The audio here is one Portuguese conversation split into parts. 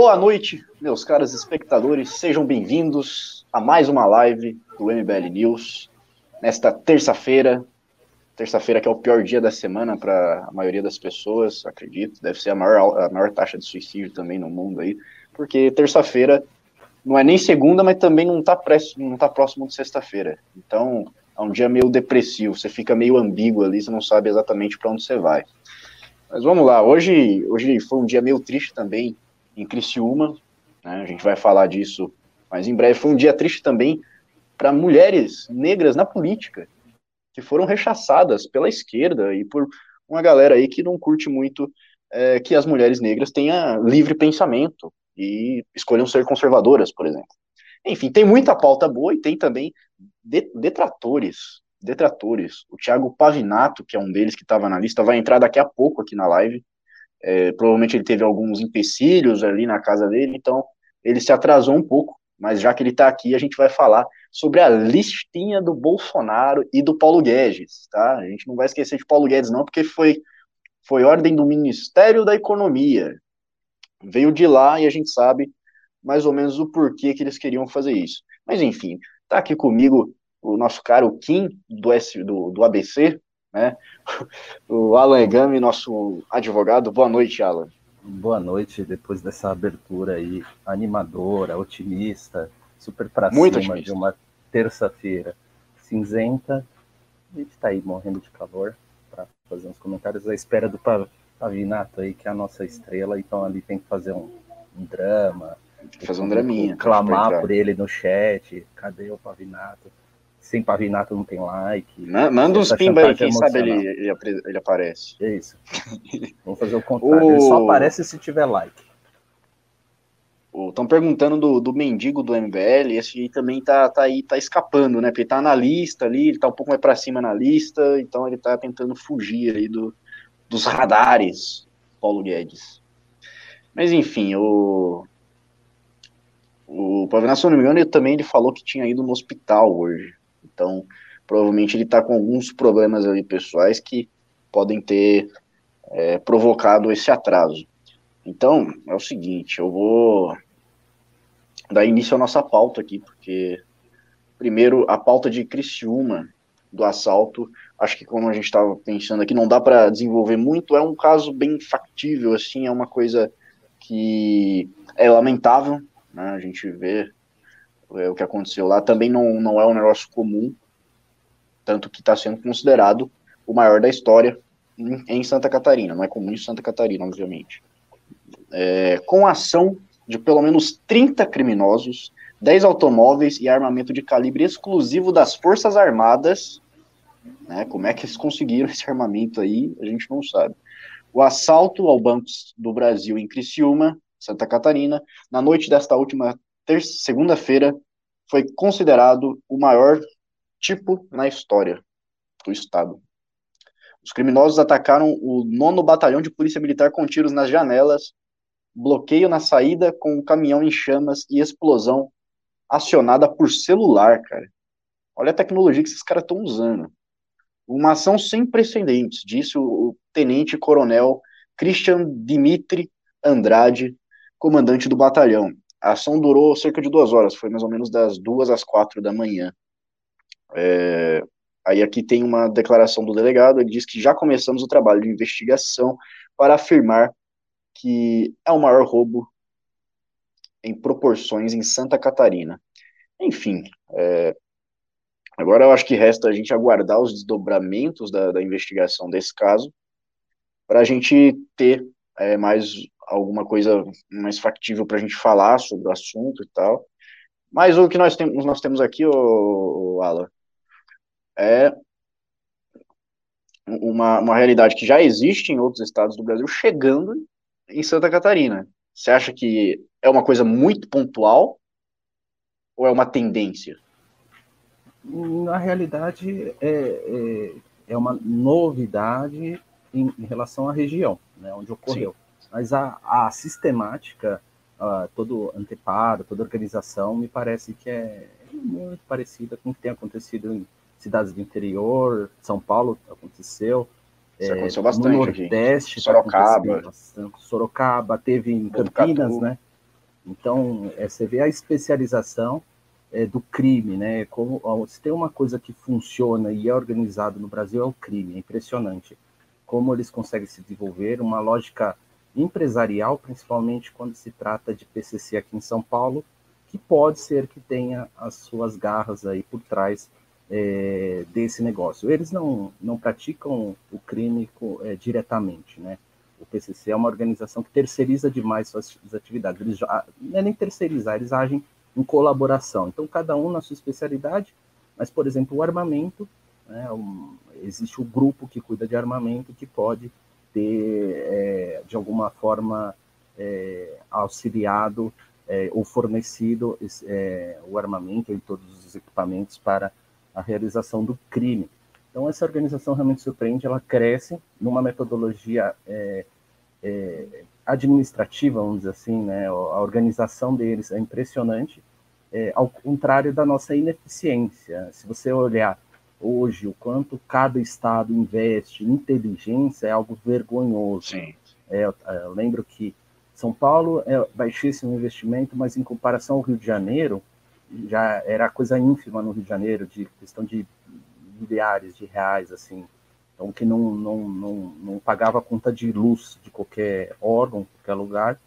Boa noite, meus caros espectadores, sejam bem-vindos a mais uma live do MBL News. Nesta terça-feira, terça-feira que é o pior dia da semana para a maioria das pessoas, acredito, deve ser a maior, a maior taxa de suicídio também no mundo aí, porque terça-feira não é nem segunda, mas também não está não tá próximo de sexta-feira. Então, é um dia meio depressivo, você fica meio ambíguo ali, você não sabe exatamente para onde você vai. Mas vamos lá, hoje, hoje foi um dia meio triste também em Criciúma, né, a gente vai falar disso mas em breve. Foi um dia triste também para mulheres negras na política, que foram rechaçadas pela esquerda e por uma galera aí que não curte muito é, que as mulheres negras tenham livre pensamento e escolham ser conservadoras, por exemplo. Enfim, tem muita pauta boa e tem também detratores, detratores. O Thiago Pavinato, que é um deles que estava na lista, vai entrar daqui a pouco aqui na live. É, provavelmente ele teve alguns empecilhos ali na casa dele, então ele se atrasou um pouco, mas já que ele está aqui, a gente vai falar sobre a listinha do Bolsonaro e do Paulo Guedes, tá? A gente não vai esquecer de Paulo Guedes, não, porque foi, foi ordem do Ministério da Economia. Veio de lá e a gente sabe mais ou menos o porquê que eles queriam fazer isso. Mas enfim, tá aqui comigo o nosso caro Kim do, S, do, do ABC, né? O Alan Egami, nosso advogado. Boa noite, Alan. Boa noite, depois dessa abertura aí animadora, otimista, super pra Muito cima otimista. de uma terça-feira cinzenta. A gente tá aí morrendo de calor para fazer uns comentários à espera do Pavinato aí, que é a nossa estrela, então ali tem que fazer um, um drama, fazer um draminha, clamar por ele no chat, cadê o Pavinato? Sem pavinato não tem like. Manda uns pimba aí, quem sabe ele, ele, ele, aparece. É isso. Vamos fazer o contrário. O... Ele só aparece se tiver like. Estão perguntando do, do mendigo do MBL, esse aí também tá, tá aí, tá escapando, né? Porque ele tá na lista ali, ele tá um pouco mais pra cima na lista, então ele tá tentando fugir aí do, dos radares, Paulo Guedes. Mas enfim, o. O Pavinato, se não me engano, ele também ele falou que tinha ido no hospital hoje. Então, provavelmente ele está com alguns problemas ali pessoais que podem ter é, provocado esse atraso. Então, é o seguinte, eu vou dar início à nossa pauta aqui, porque, primeiro, a pauta de Criciúma, do assalto, acho que como a gente estava pensando aqui, não dá para desenvolver muito, é um caso bem factível, assim, é uma coisa que é lamentável, né, a gente vê é, o que aconteceu lá, também não, não é um negócio comum, tanto que está sendo considerado o maior da história em, em, Santa Catarina, não é comum em Santa Catarina, obviamente. É, com ação de pelo menos 30 criminosos, 10 automóveis e armamento de calibre exclusivo das Forças Armadas, né, como é que eles conseguiram esse armamento aí, a gente não sabe. O assalto ao Banco do Brasil em Criciúma, Santa Catarina, na noite desta última segunda-feira, foi considerado o maior tipo na história do Estado. Os criminosos atacaram o nono batalhão de polícia militar com tiros nas janelas, bloqueio na saída com o caminhão em chamas e explosão acionada por celular, cara. Olha a tecnologia que esses caras estão usando. Uma ação sem precedentes, disse o tenente-coronel Christian Dimitri Andrade, comandante do batalhão. A ação durou cerca de duas horas, foi mais ou menos das duas às quatro da manhã. É, aí aqui tem uma declaração do delegado, ele diz que já começamos o trabalho de investigação para afirmar que é o maior roubo em proporções em Santa Catarina. Enfim, é, agora eu acho que resta a gente aguardar os desdobramentos da, da investigação desse caso, para a gente ter é, mais alguma coisa mais factível para a gente falar sobre o assunto e tal. Mas o que nós temos, nós temos aqui, o, o Alan, é uma, uma realidade que já existe em outros estados do Brasil, chegando em Santa Catarina. Você acha que é uma coisa muito pontual ou é uma tendência? Na realidade, é, é, é uma novidade em, em, relação à região, né, onde ocorreu. Sim. Mas a, a sistemática, uh, todo anteparo, toda organização, me parece que é muito parecida com o que tem acontecido em cidades do interior, São Paulo aconteceu. Isso é, aconteceu bastante no Nordeste, Sorocaba. Sorocaba teve em Campinas, né? Então, é, você vê a especialização é, do crime, né? Como, ó, se tem uma coisa que funciona e é organizado no Brasil é o crime, é impressionante. Como eles conseguem se desenvolver, uma lógica empresarial, principalmente quando se trata de PCC aqui em São Paulo, que pode ser que tenha as suas garras aí por trás é, desse negócio. Eles não, não praticam o crime é, diretamente, né? O PCC é uma organização que terceiriza demais suas atividades. Eles já, não é nem terceirizar, eles agem em colaboração. Então, cada um na sua especialidade, mas, por exemplo, o armamento, né, um, existe o grupo que cuida de armamento que pode ter, é, de alguma forma, é, auxiliado é, ou fornecido é, o armamento e todos os equipamentos para a realização do crime. Então, essa organização realmente surpreende, ela cresce numa metodologia é, administrativa, vamos dizer assim, né? a organização deles é impressionante, é, ao contrário da nossa ineficiência. Se você olhar hoje o quanto cada estado investe em inteligência, é algo vergonhoso. Sim. É, eu, eu lembro que São Paulo é baixíssimo investimento, mas em comparação ao Rio de Janeiro, já era coisa ínfima no Rio de Janeiro, de questão de milhares de reais, assim. Então, que não, não, não, não pagava conta de luz de qualquer órgão, qualquer lugar,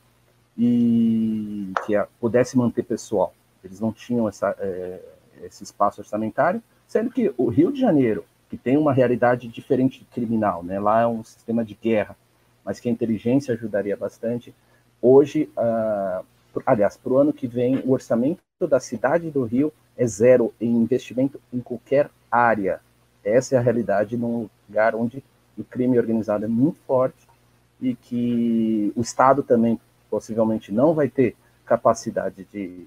e que pudesse manter pessoal. Eles não tinham essa, é, esse espaço orçamentário, sendo que o Rio de Janeiro, que tem uma realidade diferente de criminal, né? lá é um sistema de guerra, mas que a inteligência ajudaria bastante. Hoje, uh, aliás, para o ano que vem, o orçamento da cidade do Rio é zero em investimento em qualquer área. Essa é a realidade num lugar onde o crime organizado é muito forte e que o Estado também possivelmente não vai ter capacidade de,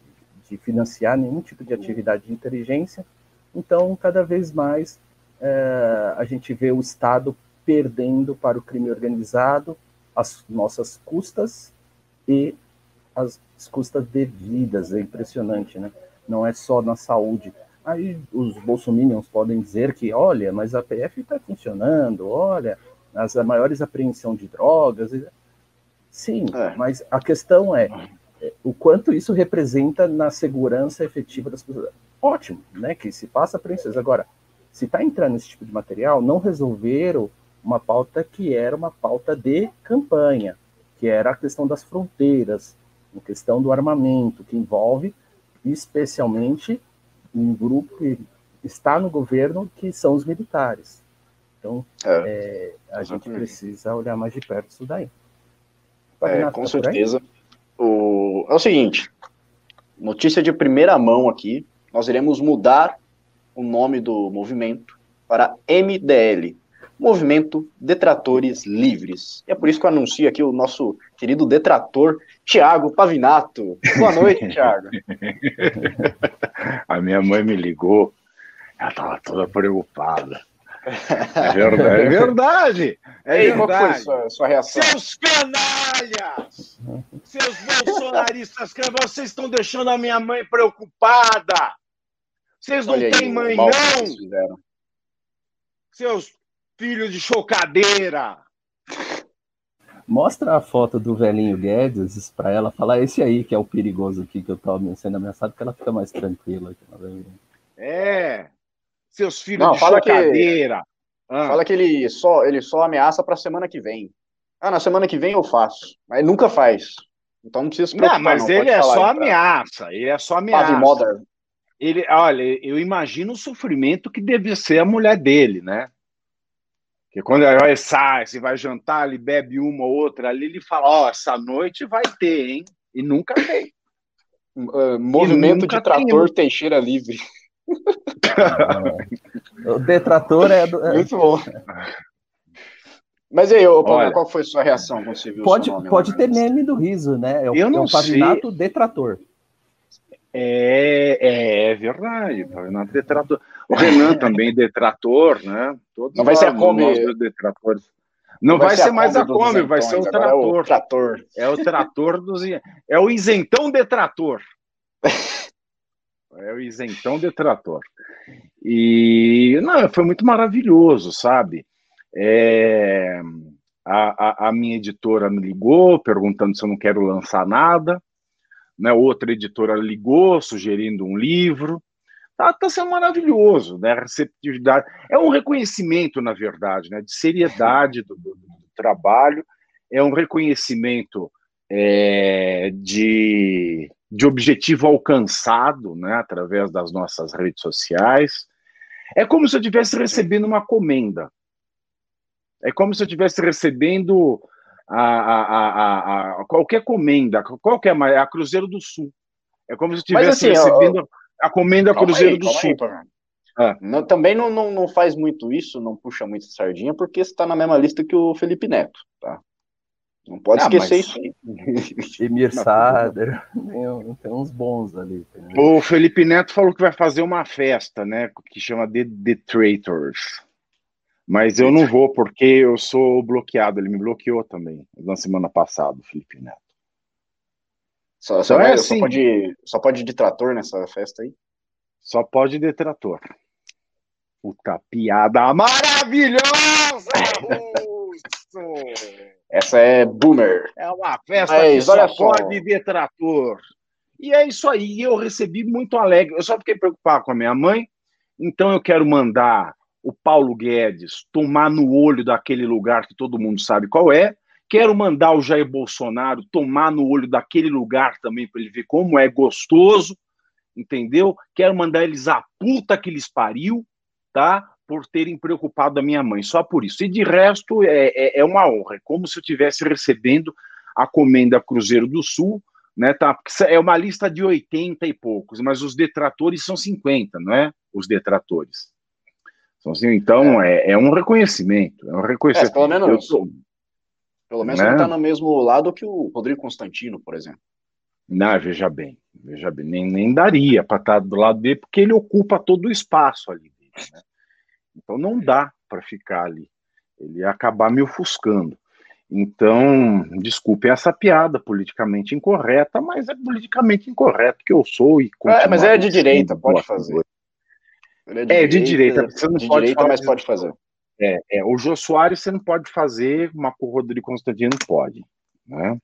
de financiar nenhum tipo de atividade de inteligência. Então, cada vez mais é, a gente vê o Estado perdendo para o crime organizado as nossas custas e as custas devidas. É impressionante, né? Não é só na saúde. Aí os bolsominions podem dizer que, olha, mas a PF está funcionando, olha, as maiores apreensão de drogas. Sim, é. mas a questão é, é o quanto isso representa na segurança efetiva das pessoas. Ótimo, né? Que se passa apreensões. Agora, se está entrando nesse tipo de material, não resolveram uma pauta que era uma pauta de campanha, que era a questão das fronteiras, a questão do armamento, que envolve especialmente um grupo que está no governo, que são os militares. Então, é, é, a gente precisa olhar mais de perto isso daí. É, com tá certeza. O... É o seguinte, notícia de primeira mão aqui, nós iremos mudar o nome do movimento para MDL, Movimento Detratores Livres. E é por isso que eu anuncio aqui o nosso querido detrator, Tiago Pavinato. Boa noite, Tiago. A minha mãe me ligou, ela estava toda preocupada. É verdade, é verdade. É Ei, verdade. qual foi a sua, sua reação? Seus canalhas! Seus bolsonaristas, vocês estão deixando a minha mãe preocupada! Vocês não têm mãe, não! Seus filho de chocadeira. Mostra a foto do velhinho Guedes para ela falar esse aí que é o perigoso aqui que eu tô sendo ameaçado, que ela fica mais tranquila. É, seus filhos Não, de fala chocadeira. Que, ah. Fala que ele só, ele só ameaça para semana que vem. Ah, na semana que vem eu faço. Mas ele nunca faz. Então não precisa se preocupar. Não, mas não, ele é só ameaça. Ele é só ameaça. Ele, olha, eu imagino o sofrimento que deve ser a mulher dele, né? Que quando ele sai, se vai jantar, ele bebe uma ou outra ali, ele fala: Ó, oh, essa noite vai ter, hein? E nunca tem. Uh, movimento de trator tem. Teixeira Livre. o detrator é, do, é. Muito bom. Mas aí, ô, Paulo, qual foi a sua reação quando você viu pode, nome, Pode ter meme do riso, né? É o, eu não é o sei. detrator. É, é, é verdade, Pavinato detrator. O Renan também detrator, né? Todos não vai ser a Kombi. Detratores. Não, não vai, vai, ser, mais a Kombi, vai ser o trator. É o trator. É o trator dos. É o isentão detrator. É o isentão detrator. E não, foi muito maravilhoso, sabe? É, a, a, a, minha editora me ligou perguntando se eu não quero lançar nada. Né? Outra editora ligou, sugerindo um livro. Tá, tá sendo maravilhoso, né? A receptividade. É um reconhecimento, na verdade, né? De seriedade do, do, do trabalho, é um reconhecimento é, de, de objetivo alcançado, né? Através das nossas redes sociais. É como se eu estivesse recebendo uma comenda. É como se eu estivesse recebendo a, a, a, a, qualquer comenda, qualquer, a Cruzeiro do Sul. É como se eu estivesse assim, recebendo a comenda Cruzeiro aí, do Sul. ah. não, também não, não, não faz muito isso, não puxa muito sardinha, porque você está na mesma lista que o Felipe Neto, tá? Não pode ah, esquecer mas... isso aí. Emir Sader, tem, tem uns bons ali. O Felipe Neto falou que vai fazer uma festa, né? Que chama The, The Traitors. Mas eu não vou, porque eu sou bloqueado. Ele me bloqueou também na semana passada, Felipe Neto. Só, só, é assim, só, pode, só pode detrator nessa festa aí? Só pode detrator. Puta piada maravilhosa! Essa é boomer. É uma festa que só pode detrator. E é isso aí. Eu recebi muito alegre. Eu só fiquei preocupado com a minha mãe, então eu quero mandar o Paulo Guedes tomar no olho daquele lugar que todo mundo sabe qual é. Quero mandar o Jair Bolsonaro tomar no olho daquele lugar também para ele ver como é gostoso, entendeu? Quero mandar eles a puta que eles pariu, tá? Por terem preocupado a minha mãe, só por isso. E de resto é, é, é uma honra, é como se eu estivesse recebendo a comenda Cruzeiro do Sul, né? Tá? É uma lista de 80 e poucos, mas os detratores são 50, não é? Os detratores. Então, assim, então é. É, é. um reconhecimento. É um reconhecimento. É, pelo menos, tô, pelo menos né? não está no mesmo lado que o Rodrigo Constantino, por exemplo. Não, veja bem, veja bem, nem, nem daria para estar tá do lado dele, porque ele ocupa todo o espaço ali. Né? Então não dá para ficar ali. Ele ia acabar me ofuscando. Então, desculpe essa piada politicamente incorreta, mas é politicamente incorreto que eu sou e É, mas é de direita, pode fazer. É de, é, de direita, você não de pode direita, mas pode fazer. É, é, o Jô Soares você não pode fazer, uma com o Rodrigo Constantino pode, né?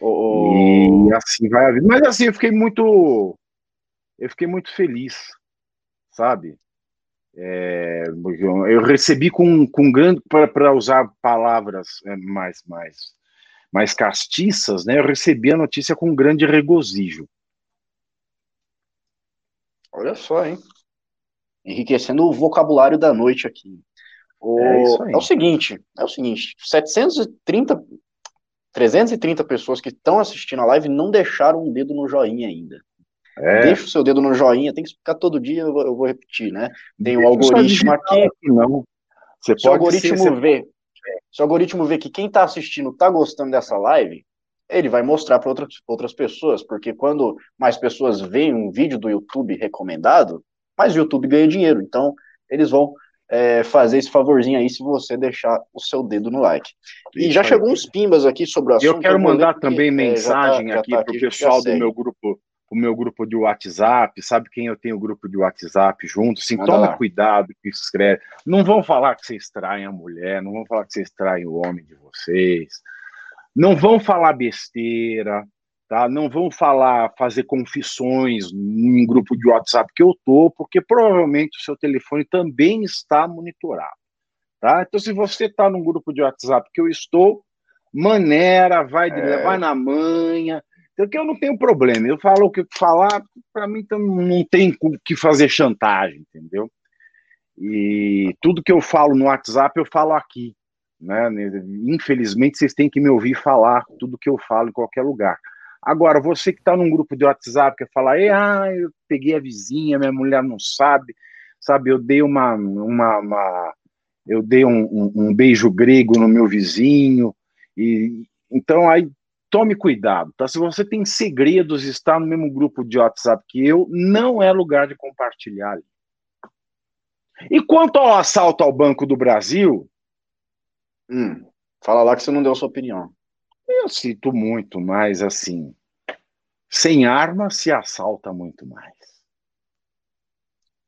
E assim vai a vida. Mas assim, eu fiquei muito. Eu fiquei muito feliz, sabe? É, eu recebi com, com grande. Para usar palavras é, mais, mais, mais castiças, né? Eu recebi a notícia com grande regozijo. Olha só, hein? Enriquecendo o vocabulário da noite aqui. O, é, é, o seguinte, é o seguinte, 730, 330 pessoas que estão assistindo a live não deixaram um dedo no joinha ainda. É. Deixa o seu dedo no joinha, tem que explicar todo dia, eu vou, eu vou repetir, né? Tem o algoritmo aqui. Não. Você se o algoritmo ser, vê, se o algoritmo vê que quem está assistindo está gostando dessa live, ele vai mostrar para outras, outras pessoas, porque quando mais pessoas veem um vídeo do YouTube recomendado, mas o YouTube ganha dinheiro, então eles vão é, fazer esse favorzinho aí se você deixar o seu dedo no like. E já chegou uns pimbas aqui sobre o assunto. Eu quero mandar também que, mensagem é, tá, aqui tá para o pessoal do meu grupo, o meu grupo de WhatsApp, sabe quem eu tenho grupo de WhatsApp junto? Assim, Manda toma lá. cuidado que escreve. Não vão falar que vocês traem a mulher, não vão falar que vocês traem o homem de vocês. Não vão falar besteira, Tá? Não vão falar, fazer confissões em grupo de WhatsApp que eu tô, porque provavelmente o seu telefone também está monitorado. Tá? Então, se você está num grupo de WhatsApp que eu estou, maneira, vai, é. vai na manha, porque eu não tenho problema. Eu falo o que falar, para mim então, não tem o que fazer chantagem, entendeu? E tudo que eu falo no WhatsApp, eu falo aqui. Né? Infelizmente, vocês têm que me ouvir falar tudo que eu falo em qualquer lugar. Agora, você que está num grupo de WhatsApp que fala, ah, eu peguei a vizinha, minha mulher não sabe, sabe, eu dei uma, uma, uma eu dei um, um, um, beijo grego no meu vizinho, e então aí tome cuidado, tá? Se você tem segredos, está no mesmo grupo de WhatsApp que eu, não é lugar de compartilhar. E quanto ao assalto ao Banco do Brasil, hum, fala lá que você não deu a sua opinião. Eu sinto muito, mas assim, sem arma se assalta muito mais.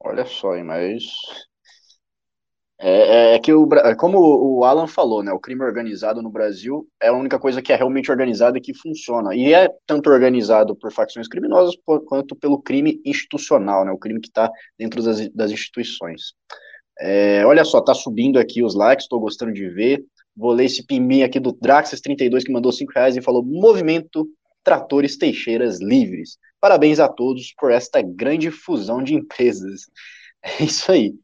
Olha só, mas É, é, é que, o, é como o Alan falou, né, o crime organizado no Brasil é a única coisa que é realmente organizada e que funciona. E é tanto organizado por facções criminosas quanto pelo crime institucional, né, o crime que está dentro das, das instituições. É, olha só, tá subindo aqui os likes, estou gostando de ver. Vou ler esse piminha aqui do Draxas32 que mandou 5 reais e falou: Movimento Tratores Teixeiras Livres. Parabéns a todos por esta grande fusão de empresas. É isso aí.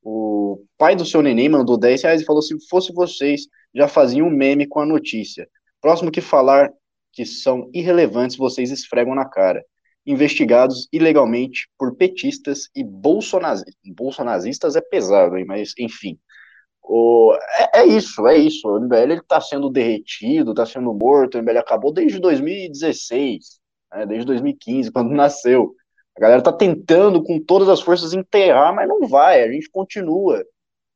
O pai do seu neném mandou 10 reais e falou: se fosse vocês, já faziam um meme com a notícia. Próximo que falar que são irrelevantes, vocês esfregam na cara. Investigados ilegalmente por petistas e bolsonazistas. Bolsonazistas é pesado, hein? mas enfim. O, é, é, isso, é isso. O MBL está sendo derretido, está sendo morto. O MBL acabou desde 2016, né, desde 2015, quando nasceu. A galera tá tentando com todas as forças enterrar, mas não vai, a gente continua.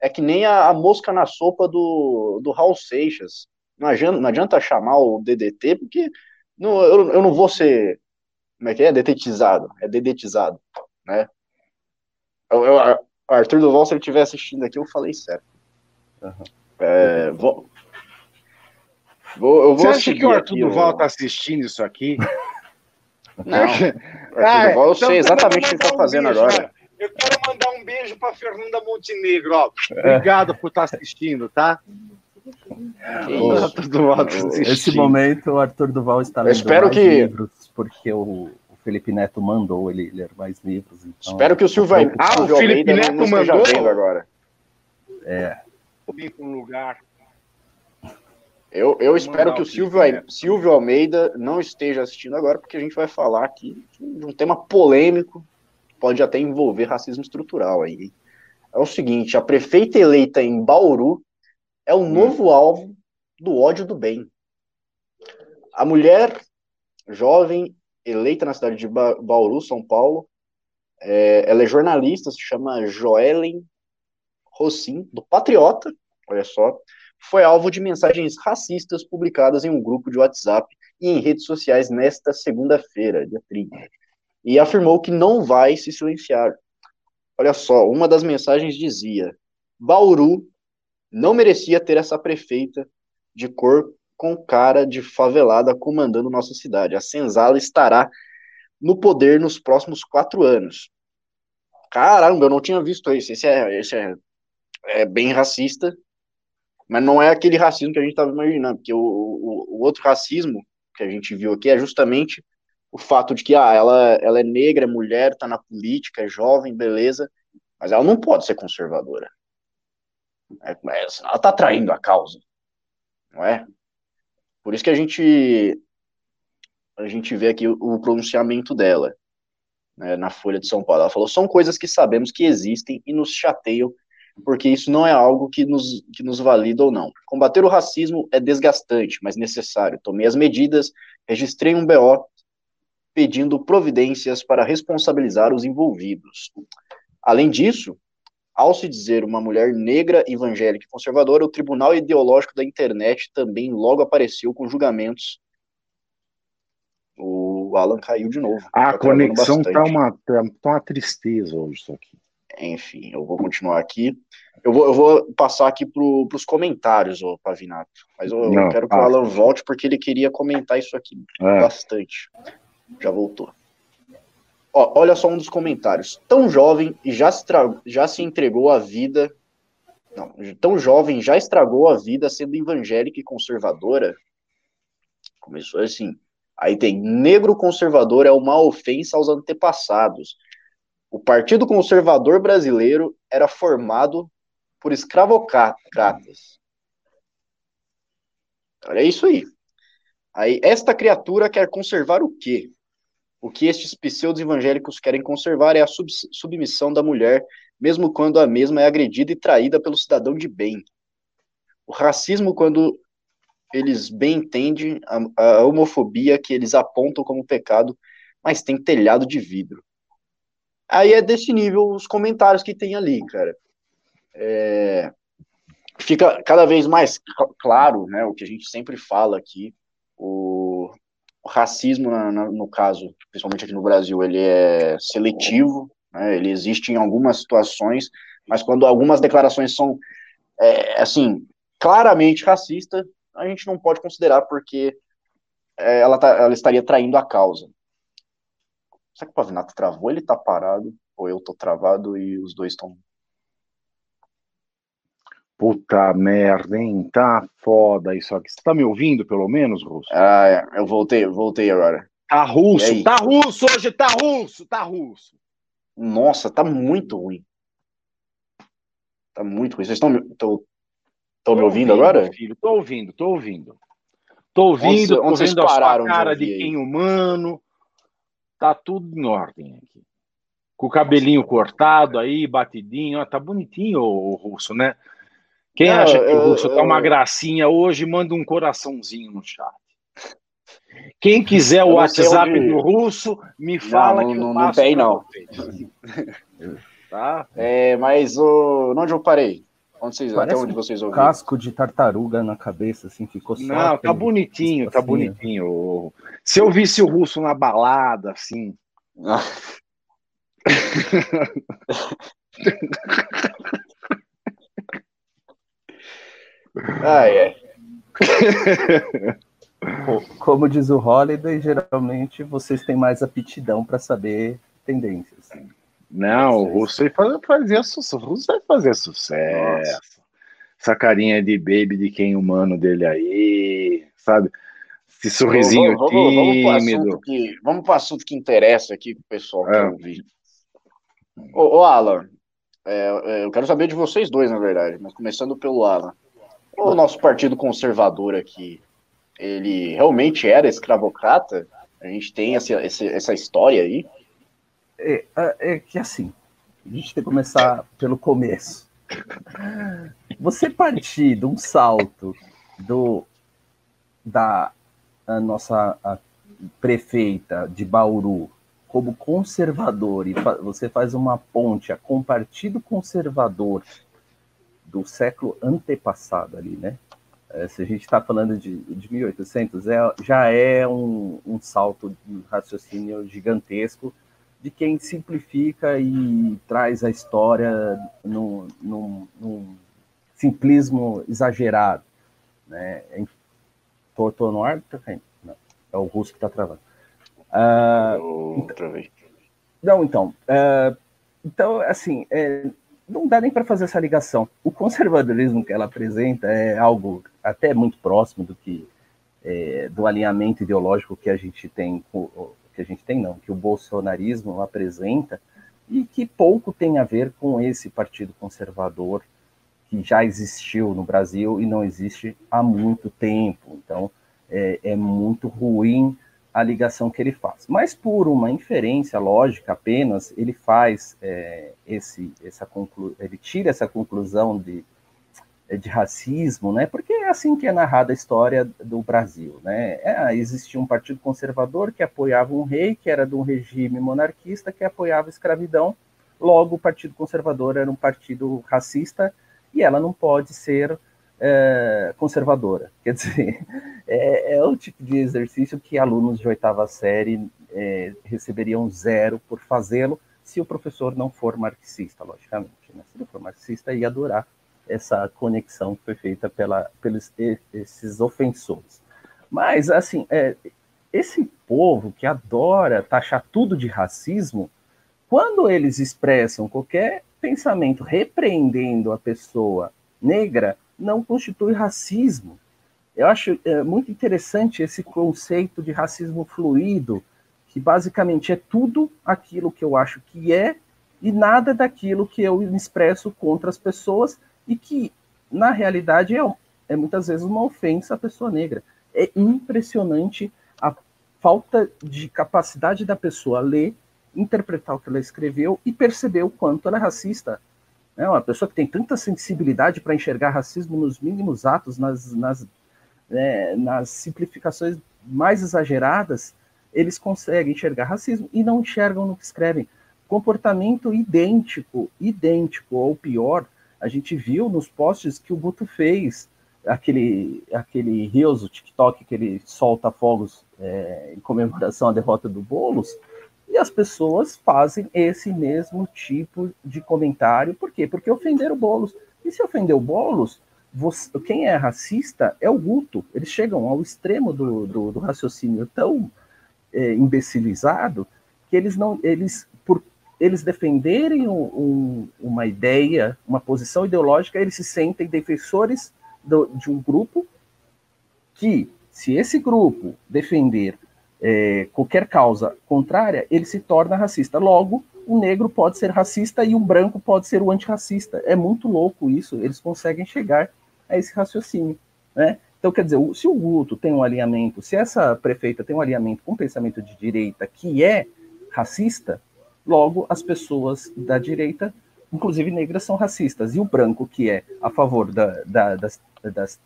É que nem a, a mosca na sopa do, do Raul Seixas. Não adianta, não adianta chamar o DDT, porque não, eu, eu não vou ser. Como é que é? Detetizado. É dedetizado. Né? Eu, eu, Arthur Duval, se ele estiver assistindo aqui, eu falei certo. Uhum. É, vou, vou, eu vou Você acha que o Arthur Duval está assistindo isso aqui? Não. ah, eu sei então exatamente o que está um fazendo beijo, agora. Né? Eu quero mandar um beijo para Fernanda Montenegro. Ó. Obrigado por estar tá assistindo, tá? Esse momento o Arthur Duval está lendo espero mais que... livros, porque o, Felipe Neto mandou ele ler mais livros. Então... Espero que o Silvio, ah, o Felipe Neto não, não mandou agora. É. Um lugar. Eu, eu espero que o Silvio, Silvio Almeida não esteja assistindo agora, porque a gente vai falar aqui de um tema polêmico, pode até envolver racismo estrutural aí. É o seguinte, a prefeita eleita em Bauru é o hum. novo alvo do ódio do bem. A mulher jovem eleita na cidade de Bauru, São Paulo, é, ela é jornalista, se chama Joellen Rossim, do Patriota, olha só, foi alvo de mensagens racistas publicadas em um grupo de WhatsApp e em redes sociais nesta segunda-feira, dia 30, e afirmou que não vai se silenciar. Olha só, uma das mensagens dizia: Bauru não merecia ter essa prefeita de cor com cara de favelada comandando nossa cidade. A senzala estará no poder nos próximos quatro anos. Caramba, eu não tinha visto isso. Esse é, esse é, é bem racista mas não é aquele racismo que a gente estava imaginando, porque o, o, o, outro racismo que a gente viu aqui é justamente o fato de que ah, ela, ela é negra, é mulher, está na política, é jovem, beleza, mas ela não pode ser conservadora. É, é, ela está traindo a causa, não é? Por isso que a gente a gente vê aqui o, o pronunciamento dela né, na Folha de São Paulo. Ela falou: são coisas que sabemos que existem e nos chateiam porque isso não é algo que nos, que nos valida ou não. Combater o racismo é desgastante, mas necessário. Tomei as medidas, registrei um BO pedindo providências para responsabilizar os envolvidos. Além disso, ao se dizer uma mulher negra, evangélica e conservadora, o Tribunal Ideológico da Internet também logo apareceu com julgamentos. O Alan caiu de novo. A tá conexão tá uma, tá uma tristeza hoje isso aqui. Enfim, eu vou continuar aqui. Eu vou, eu vou passar aqui para os comentários, ô Pavinato. Mas eu, Não, eu quero que o Alan volte porque ele queria comentar isso aqui é. bastante. Já voltou. Ó, olha só um dos comentários. Tão jovem e já se, já se entregou a vida. Não, tão jovem já estragou a vida sendo evangélica e conservadora. Começou assim. Aí tem negro conservador é uma ofensa aos antepassados. O Partido Conservador Brasileiro era formado por escravocratas. Olha isso aí. Aí, esta criatura quer conservar o quê? O que estes pseudos evangélicos querem conservar é a sub submissão da mulher, mesmo quando a mesma é agredida e traída pelo cidadão de bem. O racismo, quando eles bem entendem a, a homofobia que eles apontam como pecado, mas tem telhado de vidro. Aí é desse nível os comentários que tem ali, cara. É, fica cada vez mais claro, né, o que a gente sempre fala aqui, o, o racismo, na, na, no caso, principalmente aqui no Brasil, ele é seletivo, né, ele existe em algumas situações, Mas quando algumas declarações são, é, assim, claramente racistas, a gente não pode considerar porque é, ela, tá, ela estaria traindo a causa. Será que o Pavinato travou? Ele tá parado? Ou eu tô travado e os dois estão. Puta merda, hein? Tá foda isso aqui. Você tá me ouvindo, pelo menos, Russo? Ah, é. eu voltei, eu voltei agora. Tá russo, tá russo hoje, tá russo, tá russo. Nossa, tá muito ruim. Tá muito ruim. Vocês estão Estão me ouvindo, ouvindo, agora? Filho, tô ouvindo, tô ouvindo. Tô ouvindo, onde, onde tô vendo a sua cara de, de quem humano. Tá tudo em ordem aqui. Com o cabelinho cortado aí, batidinho. Ó, tá bonitinho o, o russo, né? Quem Não, acha que eu, o russo eu, tá uma gracinha hoje, manda um coraçãozinho no chat. Quem quiser o WhatsApp onde... do russo, me fala não, que não, eu não tem, não. tá? É, mas o... onde eu parei? Onde vocês, até onde vocês ouviram? Um casco de tartaruga na cabeça, assim, ficou só. Não, tá bonitinho, tá bonitinho. Se eu visse o russo na balada, assim. ah, é. Como diz o Holiday, geralmente vocês têm mais aptidão para saber tendências. Não, o Russo fazer sucesso. O Russo vai fazer sucesso. Nossa. Essa carinha de baby de quem humano dele aí, sabe? Esse sorrisinho vamos, vamos, tímido. Vamos para o assunto que interessa aqui pessoal que é. ouvir. Ô, ô Alan, é, é, eu quero saber de vocês dois, na verdade, mas começando pelo Alan. O nosso partido conservador aqui, ele realmente era escravocrata? A gente tem essa, essa história aí? É, é, é, que assim, a gente tem que começar pelo começo. Você partir de um salto do da nossa prefeita de Bauru como conservador e fa você faz uma ponte com o partido conservador do século antepassado ali, né? É, se a gente está falando de, de 1800, é, já é um, um salto de raciocínio gigantesco de quem simplifica e traz a história num, num, num simplismo exagerado. Né? Tô, tô no ar? Tá não, é o russo que está travando. Uh, então, não, então. Uh, então, assim, é, não dá nem para fazer essa ligação. O conservadorismo que ela apresenta é algo até muito próximo do que é, do alinhamento ideológico que a gente tem com, que a gente tem, não, que o bolsonarismo apresenta e que pouco tem a ver com esse partido conservador que já existiu no Brasil e não existe há muito tempo. Então, é, é muito ruim a ligação que ele faz. Mas por uma inferência lógica apenas, ele faz é, esse, essa ele tira essa conclusão de de racismo, né? Porque é assim que é narrada a história do Brasil, né? É, existia um partido conservador que apoiava um rei que era de um regime monarquista que apoiava a escravidão. Logo, o Partido Conservador era um partido racista e ela não pode ser é, conservadora. Quer dizer, é, é, o tipo de exercício que alunos de oitava série é, receberiam zero por fazê-lo se o professor não for marxista, logicamente. Né? Se ele for marxista, ia adorar essa conexão que foi feita pela, pelos esses ofensores. Mas, assim, é, esse povo que adora taxar tudo de racismo, quando eles expressam qualquer pensamento repreendendo a pessoa negra, não constitui racismo. Eu acho é, muito interessante esse conceito de racismo fluido, que basicamente é tudo aquilo que eu acho que é e nada daquilo que eu expresso contra as pessoas e que, na realidade, é, é muitas vezes uma ofensa à pessoa negra. É impressionante a falta de capacidade da pessoa ler, interpretar o que ela escreveu e perceber o quanto ela é racista. É uma pessoa que tem tanta sensibilidade para enxergar racismo nos mínimos atos, nas, nas, é, nas simplificações mais exageradas, eles conseguem enxergar racismo e não enxergam no que escrevem. Comportamento idêntico, idêntico ou pior a gente viu nos posts que o Guto fez, aquele, aquele Rios, o TikTok, que ele solta fogos é, em comemoração à derrota do Boulos, E as pessoas fazem esse mesmo tipo de comentário. Por quê? Porque ofenderam o Boulos. E se ofender o Boulos, quem é racista é o Guto. Eles chegam ao extremo do, do, do raciocínio tão é, imbecilizado que eles não, eles eles defenderem um, um, uma ideia, uma posição ideológica, eles se sentem defensores do, de um grupo que, se esse grupo defender é, qualquer causa contrária, ele se torna racista. Logo, um negro pode ser racista e um branco pode ser o antirracista. É muito louco isso, eles conseguem chegar a esse raciocínio. Né? Então, quer dizer, se o Guto tem um alinhamento, se essa prefeita tem um alinhamento com o pensamento de direita que é racista, logo as pessoas da direita, inclusive negras, são racistas. E o branco, que é a favor da, da, das, das,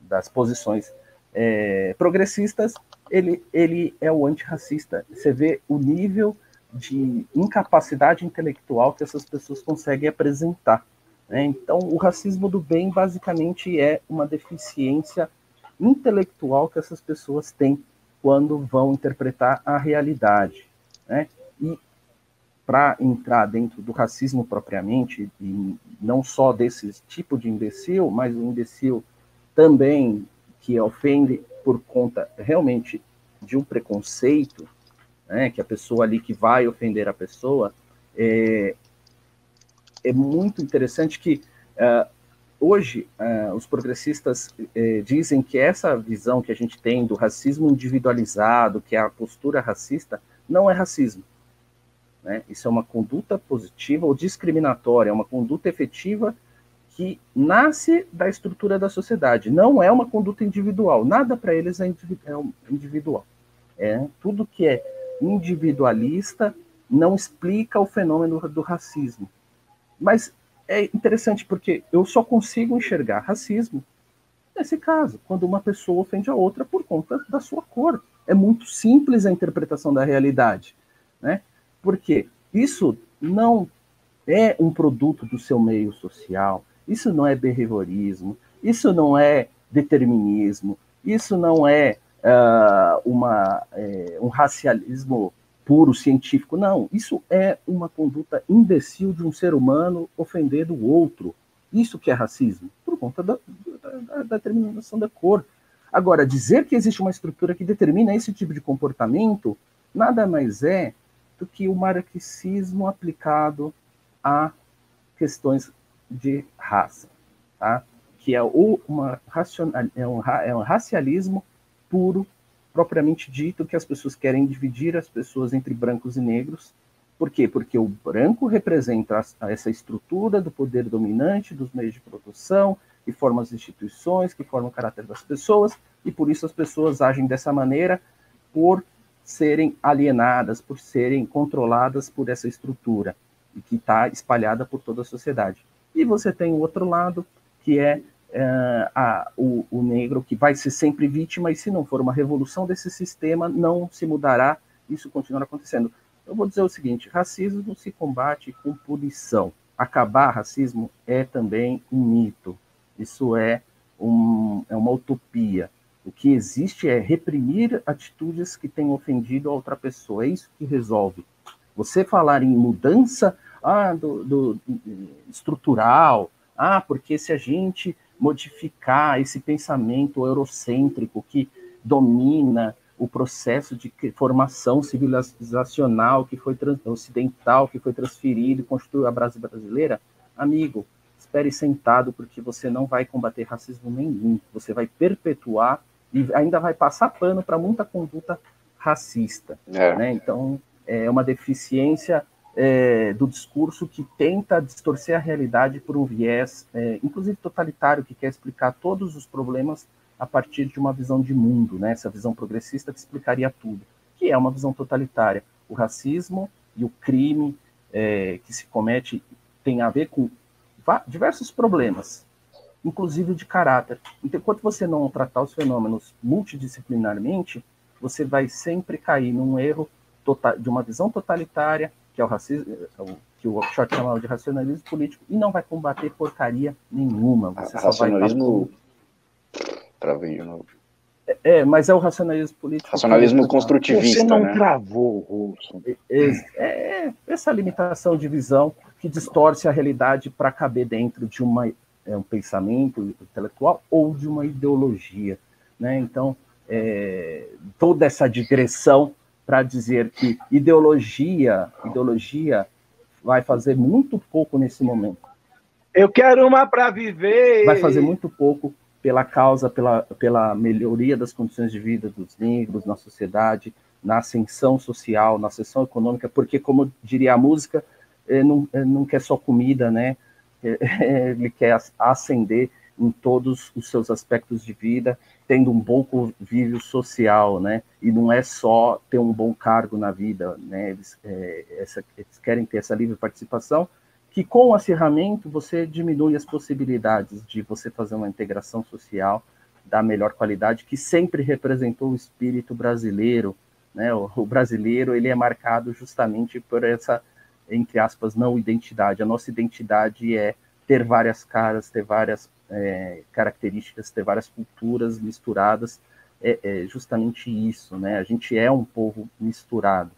das, posições é, progressistas, ele, ele é o antirracista. Você vê o nível de incapacidade intelectual que essas pessoas conseguem apresentar. Né? Então, o racismo do bem basicamente é uma deficiência intelectual que essas pessoas têm quando vão interpretar a realidade. Né? E para entrar dentro do racismo propriamente, e não só desse tipo de imbecil, mas o imbecil também que ofende por conta realmente de um preconceito, né, que a pessoa ali que vai ofender a pessoa, é, é muito interessante que uh, hoje uh, os progressistas uh, dizem que essa visão que a gente tem do racismo individualizado, que é a postura racista, não é racismo. Né? Isso é uma conduta positiva ou discriminatória, é uma conduta efetiva que nasce da estrutura da sociedade, não é uma conduta individual. Nada para eles é, é individual. É tudo que é individualista não explica o fenômeno do racismo. Mas é interessante porque eu só consigo enxergar racismo nesse caso, quando uma pessoa ofende a outra por conta da sua cor. É muito simples a interpretação da realidade, né? Porque isso não é um produto do seu meio social, isso não é behaviorismo, isso não é determinismo, isso não é uh, uma, é, um racialismo puro científico, não. Isso é uma conduta imbecil de um ser humano ofendendo o outro. Isso que é racismo, por conta da, da, da determinação da cor. Agora, dizer que existe uma estrutura que determina esse tipo de comportamento nada mais é do que o marxismo aplicado a questões de raça, tá? que é, o, uma é, um, é um racialismo puro, propriamente dito, que as pessoas querem dividir as pessoas entre brancos e negros. Por quê? Porque o branco representa essa estrutura do poder dominante, dos meios de produção, que formam as instituições, que formam o caráter das pessoas, e por isso as pessoas agem dessa maneira por serem alienadas, por serem controladas por essa estrutura que está espalhada por toda a sociedade. E você tem o outro lado, que é, é a, o, o, negro que vai ser sempre vítima, e se não for uma revolução desse sistema, não se mudará, isso continuará acontecendo. Eu vou dizer o seguinte: racismo se combate com punição. Acabar racismo é também um mito, isso é, um, é uma utopia. O que existe é reprimir atitudes que têm ofendido a outra pessoa. É isso que resolve. Você falar em mudança ah, do, do, estrutural, ah, porque se a gente modificar esse pensamento eurocêntrico que domina o processo de formação civilizacional que foi ocidental, que foi transferido e constituiu a base brasileira, amigo, espere sentado, porque você não vai combater racismo nenhum. Você vai perpetuar e ainda vai passar pano para muita conduta racista. É. Né? Então, é uma deficiência é, do discurso que tenta distorcer a realidade por um viés, é, inclusive totalitário, que quer explicar todos os problemas a partir de uma visão de mundo, né? essa visão progressista que explicaria tudo, que é uma visão totalitária. O racismo e o crime é, que se comete tem a ver com diversos problemas, inclusive de caráter. Então, enquanto você não tratar os fenômenos multidisciplinarmente, você vai sempre cair num erro total, de uma visão totalitária, que é o racismo, é que o Oxford chamava de racionalismo político, e não vai combater porcaria nenhuma. Você racionalismo. Vai... Travei de novo. É, mas é o racionalismo político. Racionalismo construtivista. Você não né? travou, Wilson. É, é, essa limitação de visão que distorce a realidade para caber dentro de uma, é, um pensamento intelectual ou de uma ideologia. Né? Então, é, toda essa digressão para dizer que ideologia, ideologia vai fazer muito pouco nesse momento. Eu quero uma para viver. Vai fazer muito pouco pela causa, pela, pela melhoria das condições de vida dos negros na sociedade, na ascensão social, na ascensão econômica, porque, como diria a música, ele não, ele não quer só comida, né? Ele quer ascender em todos os seus aspectos de vida, tendo um bom convívio social, né? E não é só ter um bom cargo na vida, né? Eles, é, essa, eles querem ter essa livre participação, que com o acirramento você diminui as possibilidades de você fazer uma integração social da melhor qualidade, que sempre representou o espírito brasileiro, né? O, o brasileiro ele é marcado justamente por essa entre aspas não identidade. A nossa identidade é ter várias caras, ter várias é, características, ter várias culturas misturadas. É, é, justamente isso, né? A gente é um povo misturado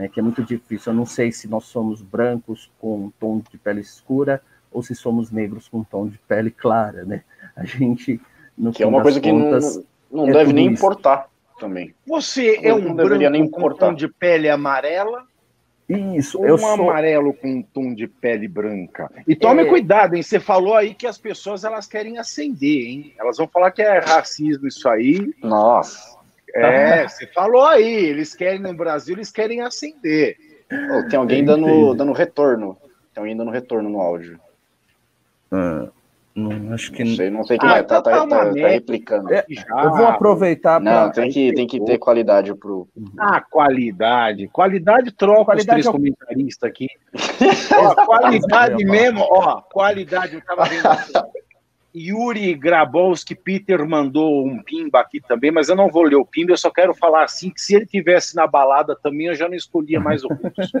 né, que é muito difícil. Eu não sei se nós somos brancos com um tom de pele escura ou se somos negros com um tom de pele clara, né? A gente, no que é uma coisa contas, que não, não é deve nem isso. importar também. Você é um branco nem com um tom de pele amarela? Isso, ou eu um sou... amarelo com um tom de pele branca. E tome é... cuidado, hein? Você falou aí que as pessoas elas querem acender, hein? Elas vão falar que é racismo isso aí. Nossa. É, você falou aí, eles querem no Brasil, eles querem acender. Oh, tem alguém dando, dando retorno. Tem alguém dando retorno no áudio. Ah, não, acho que não sei, não sei quem ah, é, tá, tá, tá, tá, tá replicando. É, eu vou aproveitar para. Não, tem que, tem que ter qualidade pro. Ah, qualidade. Qualidade troca qualidade os três é... comentaristas aqui. ó, qualidade mesmo, ó, qualidade, eu tava vendo. Yuri Grabowski, Peter mandou um pimba aqui também, mas eu não vou ler o pimba, eu só quero falar assim, que se ele tivesse na balada também, eu já não escolhia mais o curso.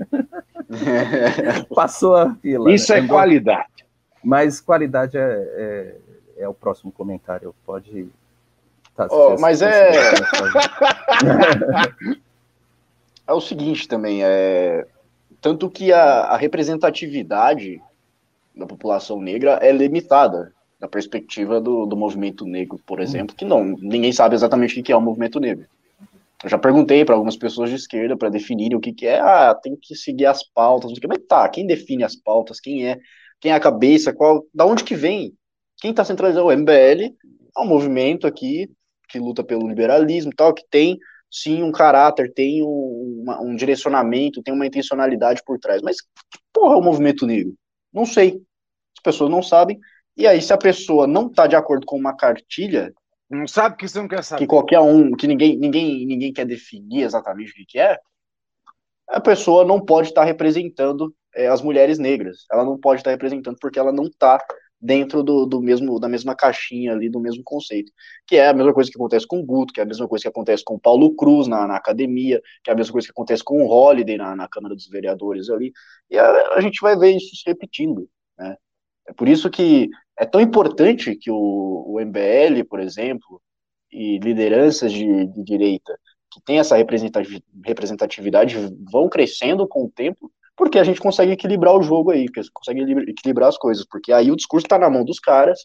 Passou a fila. Isso né? é qualidade. Mas qualidade é, é, é, o próximo comentário, pode... Tá, oh, mas é... é o seguinte também, é... tanto que a, a representatividade da população negra é limitada da perspectiva do, do movimento negro, por hum. exemplo, que não, ninguém sabe exatamente o que é o movimento negro. Eu já perguntei para algumas pessoas de esquerda para definirem o que, que é, ah, tem que seguir as pautas, mas tá, quem define as pautas, quem é, quem é a cabeça, qual, da onde que vem? Quem está centralizando o MBL é um movimento aqui que luta pelo liberalismo tal, que tem sim um caráter, tem um, um direcionamento, tem uma intencionalidade por trás. Mas porra é o movimento negro? Não sei. As pessoas não sabem. E aí, se a pessoa não está de acordo com uma cartilha. Não sabe que você não quer saber. Que qualquer um, que ninguém, ninguém, ninguém quer definir exatamente o que, é, a pessoa não pode estar tá representando é, as mulheres negras. Ela não pode estar representando porque ela não está dentro do, do mesmo da mesma caixinha ali, do mesmo conceito. Que é a mesma coisa que acontece com o Guto, que é a mesma coisa que acontece com o Paulo Cruz na, na academia, que é a mesma coisa que acontece com o Holliday na, na Câmara dos Vereadores ali. E a, a gente vai ver isso se repetindo. Né? É por isso que é tão importante que o, o MBL, por exemplo, e lideranças de, de direita que tem essa representatividade vão crescendo com o tempo, porque a gente consegue equilibrar o jogo aí, consegue equilibrar as coisas, porque aí o discurso está na mão dos caras,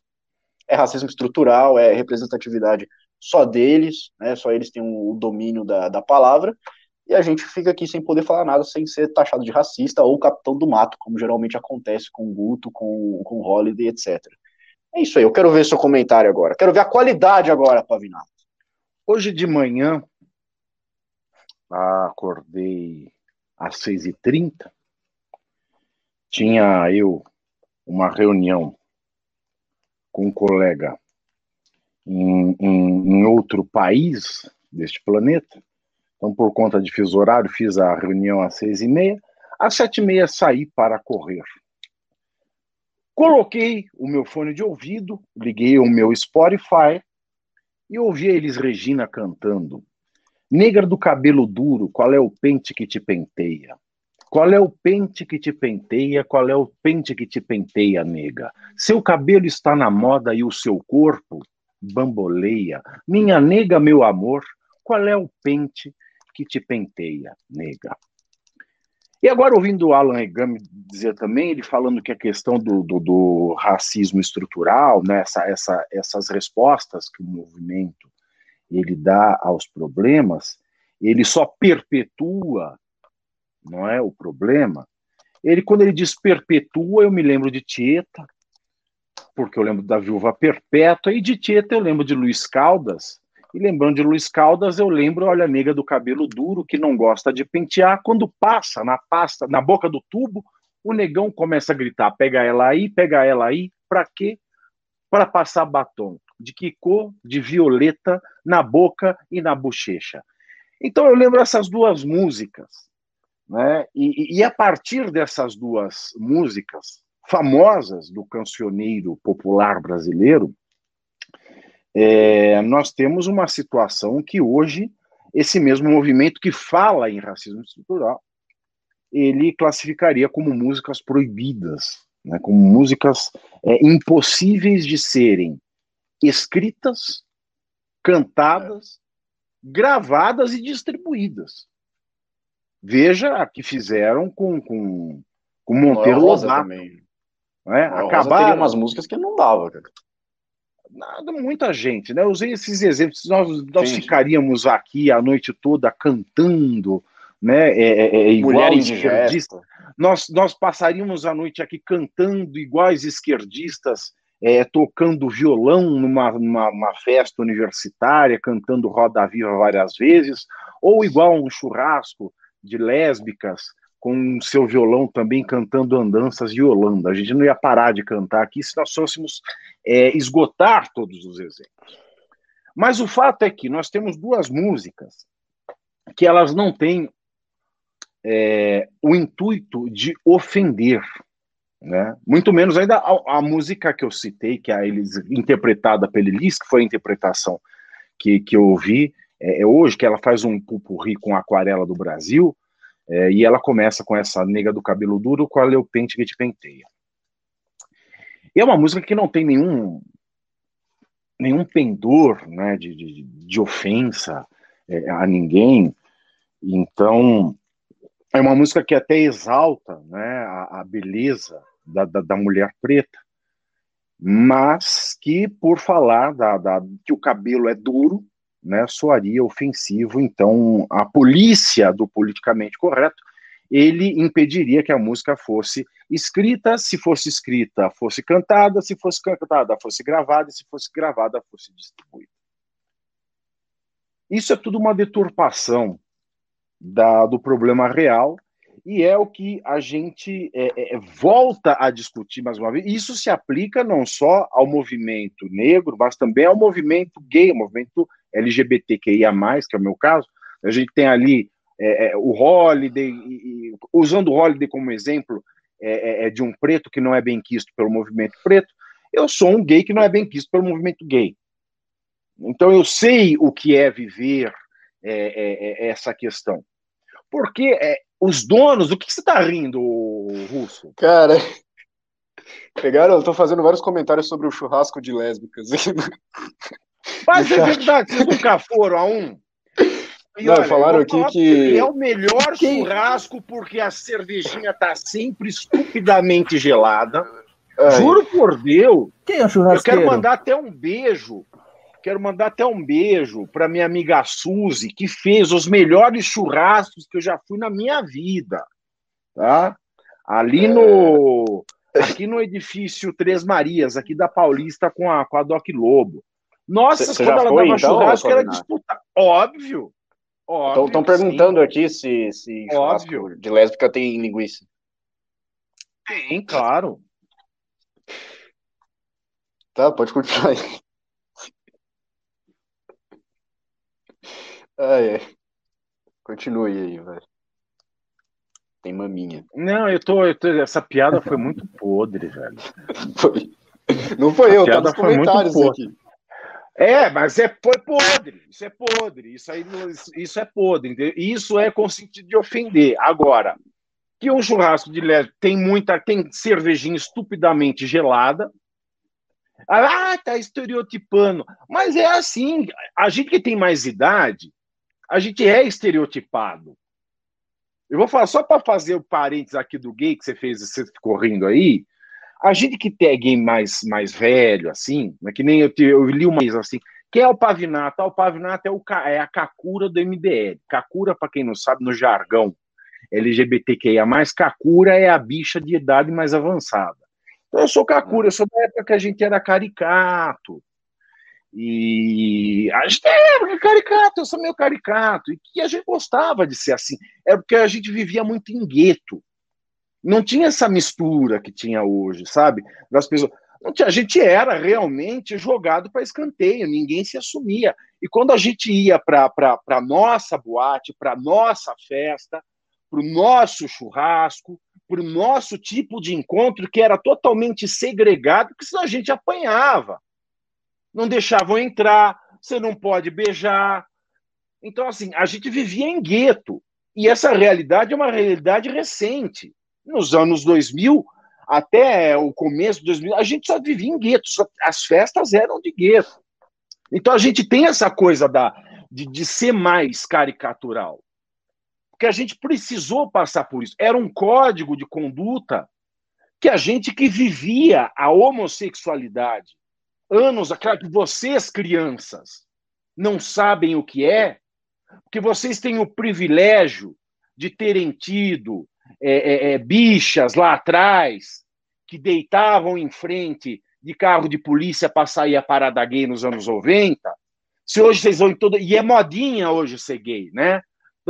é racismo estrutural, é representatividade só deles, né, só eles têm o domínio da, da palavra, e a gente fica aqui sem poder falar nada, sem ser taxado de racista ou capitão do mato, como geralmente acontece com o Guto, com, com o Holiday, etc. É isso aí, eu quero ver seu comentário agora. Quero ver a qualidade agora, Pavinato. Hoje de manhã, acordei às 6h30, tinha eu uma reunião com um colega em, em, em outro país deste planeta, então, por conta de fiz horário, fiz a reunião às seis e meia. Às sete e meia saí para correr. Coloquei o meu fone de ouvido, liguei o meu Spotify e ouvi a Elis Regina cantando. Negra do cabelo duro, qual é o pente que te penteia? Qual é o pente que te penteia? Qual é o pente que te penteia, nega? Seu cabelo está na moda e o seu corpo bamboleia. Minha nega, meu amor, qual é o pente que te penteia, nega? E agora, ouvindo o Alan Egami dizer também, ele falando que a questão do, do, do racismo estrutural, né, essa, essa, essas respostas que o movimento ele dá aos problemas, ele só perpetua, não é o problema. Ele, quando ele diz perpetua, eu me lembro de Tieta, porque eu lembro da Viúva Perpétua, e de Tieta eu lembro de Luiz Caldas, e lembrando de Luiz Caldas, eu lembro, olha, a nega do cabelo duro que não gosta de pentear, quando passa na pasta, na boca do tubo, o negão começa a gritar: pega ela aí, pega ela aí, para quê? Para passar batom. De que cor? De violeta na boca e na bochecha. Então eu lembro essas duas músicas, né? E, e a partir dessas duas músicas famosas do cancioneiro popular brasileiro, é, nós temos uma situação que hoje esse mesmo movimento que fala em racismo estrutural, ele classificaria como músicas proibidas, né, como músicas é, impossíveis de serem escritas, cantadas, gravadas e distribuídas. Veja a que fizeram com, com, com Monteiro Lobato. Também. Né? Acabaram umas músicas que não dava, cara. Nada, muita gente, né? Eu usei esses exemplos. Nós, nós ficaríamos aqui a noite toda cantando, né? É, é, é igual esquerdista. Nós, nós passaríamos a noite aqui cantando iguais esquerdistas, é, tocando violão numa, numa, numa, festa universitária, cantando Roda Viva várias vezes, ou igual um churrasco de lésbicas com seu violão também cantando andanças de Holanda. A gente não ia parar de cantar aqui se nós fôssemos é, esgotar todos os exemplos. Mas o fato é que nós temos duas músicas que elas não têm é, o intuito de ofender, né? Muito menos ainda a, a, música que eu citei, que é a eles interpretada pela Elis, que foi a interpretação que, que eu ouvi é, é hoje, que ela faz um pupurri com a aquarela do Brasil, é, e ela começa com essa nega do cabelo duro, qual é o pente que te penteia. E é uma música que não tem nenhum nenhum pendor né, de, de, de ofensa é, a ninguém. Então, é uma música que até exalta né, a, a beleza da, da, da, mulher preta, mas que, por falar da, da, que o cabelo é duro, né, soaria ofensivo. Então, a polícia do politicamente correto, ele impediria que a música fosse escrita, se fosse escrita, fosse cantada, se fosse cantada, fosse gravada, se fosse gravada, fosse distribuída. Isso é tudo uma deturpação da, do problema real e é o que a gente é, é, volta a discutir mais uma vez. Isso se aplica não só ao movimento negro, mas também ao movimento gay, ao movimento LGBTQIA, que é o meu caso. A gente tem ali é, é, o Holiday, e, e, usando o Holiday como exemplo é, é, é, de um preto que não é bem quisto pelo movimento preto. Eu sou um gay que não é bem quisto pelo movimento gay. Então eu sei o que é viver essa questão. Porque os donos, o que você está rindo, Russo? Cara, pegaram, tô fazendo vários comentários sobre o churrasco de lésbicas. Mas é verdade, vocês nunca foram a um? E Não, olha, falaram aqui que. É o melhor Quem... churrasco porque a cervejinha tá sempre estupidamente gelada. Ai. Juro por Deus. Quem é o churrasco? Eu quero mandar até um beijo Quero mandar até um beijo para minha amiga Suzy, que fez os melhores churrascos que eu já fui na minha vida. Tá? Ali no. Aqui no edifício Três Marias, aqui da Paulista, com a, com a Doc Lobo. Nossa, Cê, quando ela foi, dava então, churrasco, era disputar. Óbvio. Óbvio. Estão perguntando sim. aqui se, se Óbvio. de lésbica tem linguiça. Tem, claro. Tá, pode continuar aí. Ah, é. Continue aí, velho. Tem maminha. Não, eu tô, eu tô, Essa piada foi muito podre, velho. Foi. Não foi eu, tá nos comentários aqui. É, mas é, foi podre. Isso é podre. Isso aí isso é podre. Entendeu? Isso é com sentido de ofender. Agora, que um churrasco de leve tem muita. tem cervejinha estupidamente gelada. Ah, tá estereotipando. Mas é assim, a gente que tem mais idade, a gente é estereotipado. Eu vou falar só para fazer o parênteses aqui do gay que você fez, você ficou rindo aí. A gente que tem gay mais, mais velho, assim, né, que nem eu, eu li uma vez assim, que é o Pavinato? Ah, o Pavinato é, o, é a Kakura do MBL. Kakura, para quem não sabe, no jargão LGBTQIA+, Kakura é a bicha de idade mais avançada. Então eu sou Kakura, eu sou da época que a gente era caricato. E a gente é caricato, eu sou meio caricato. E que a gente gostava de ser assim. É porque a gente vivia muito em gueto. Não tinha essa mistura que tinha hoje, sabe? Das pessoas. Tinha, a gente era realmente jogado para escanteio, ninguém se assumia. E quando a gente ia para a nossa boate, para nossa festa, para o nosso churrasco, para o nosso tipo de encontro que era totalmente segregado, porque senão a gente apanhava. Não deixavam entrar, você não pode beijar. Então, assim, a gente vivia em gueto. E essa realidade é uma realidade recente. Nos anos 2000, até o começo de 2000, a gente só vivia em gueto. As festas eram de gueto. Então, a gente tem essa coisa da, de, de ser mais caricatural porque a gente precisou passar por isso. Era um código de conduta que a gente que vivia a homossexualidade anos, claro que vocês crianças não sabem o que é, porque vocês têm o privilégio de terem tido é, é, é, bichas lá atrás que deitavam em frente de carro de polícia para sair a parada gay nos anos 90. Se hoje vocês vão em todo. E é modinha hoje ser gay, né?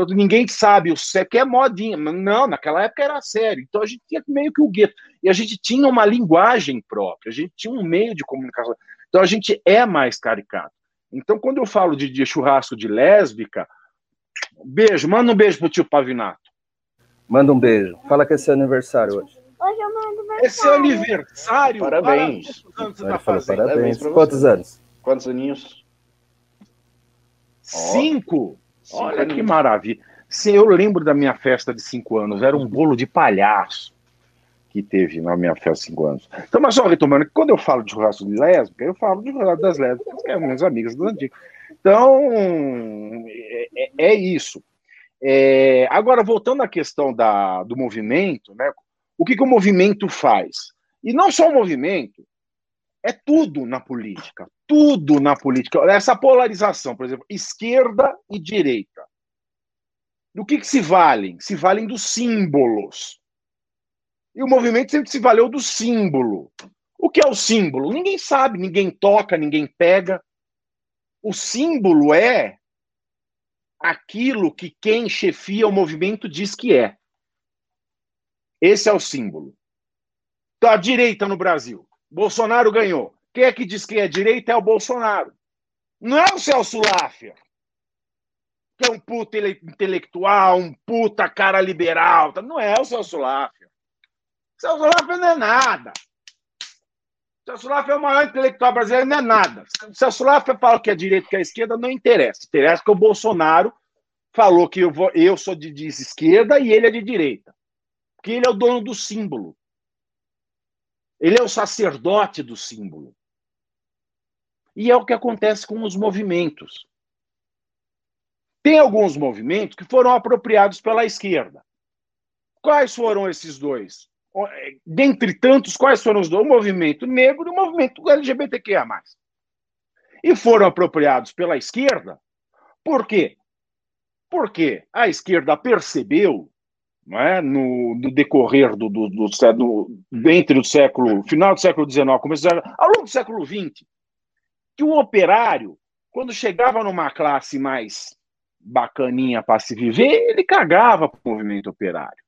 ninguém sabe o sério, que é modinha. Não, naquela época era sério. Então a gente tinha meio que o gueto. E a gente tinha uma linguagem própria, a gente tinha um meio de comunicação. Então a gente é mais caricato. Então, quando eu falo de, de churrasco de lésbica, beijo, manda um beijo pro tio Pavinato. Manda um beijo. Fala que é seu aniversário hoje. Hoje é meu aniversário. É seu aniversário? Parabéns. Quantos anos você tá? Parabéns. Parabéns Quantos anos? Quantos aninhos? Cinco. Olha que maravilha. Se eu lembro da minha festa de cinco anos, era um bolo de palhaço que teve na minha festa de cinco anos. Então, mas só retomando, quando eu falo de churrasco de lésbica, eu falo de churrasco das lésbicas, que são minhas amigas do antigo. Então, é, é, é isso. É, agora, voltando à questão da, do movimento, né, o que, que o movimento faz? E não só o movimento, é tudo na política. Tudo na política. Essa polarização, por exemplo, esquerda e direita. Do que, que se valem? Se valem dos símbolos. E o movimento sempre se valeu do símbolo. O que é o símbolo? Ninguém sabe, ninguém toca, ninguém pega. O símbolo é aquilo que quem chefia o movimento diz que é. Esse é o símbolo. Então, a direita no Brasil. Bolsonaro ganhou. Quem é que diz que é direita é o Bolsonaro. Não é o Celso Laffer, que é um puta intelectual, um puta cara liberal. Não é o Celso Laffer. O Celso Laffer não é nada. Celso Laffer é o maior intelectual brasileiro, não é nada. Celso Laffer fala que é direita que é esquerda, não interessa. Interessa que o Bolsonaro falou que eu, vou, eu sou de, de esquerda e ele é de direita. Porque ele é o dono do símbolo. Ele é o sacerdote do símbolo. E é o que acontece com os movimentos. Tem alguns movimentos que foram apropriados pela esquerda. Quais foram esses dois? É, dentre tantos, quais foram os dois? O movimento negro e o movimento LGBTQIA. E foram apropriados pela esquerda. Por quê? Porque a esquerda percebeu é? no, no decorrer do, do, do, do, entre o século, final do século XIX, começo do, ao longo do século XX, que o operário, quando chegava numa classe mais bacaninha para se viver, ele cagava para o movimento operário.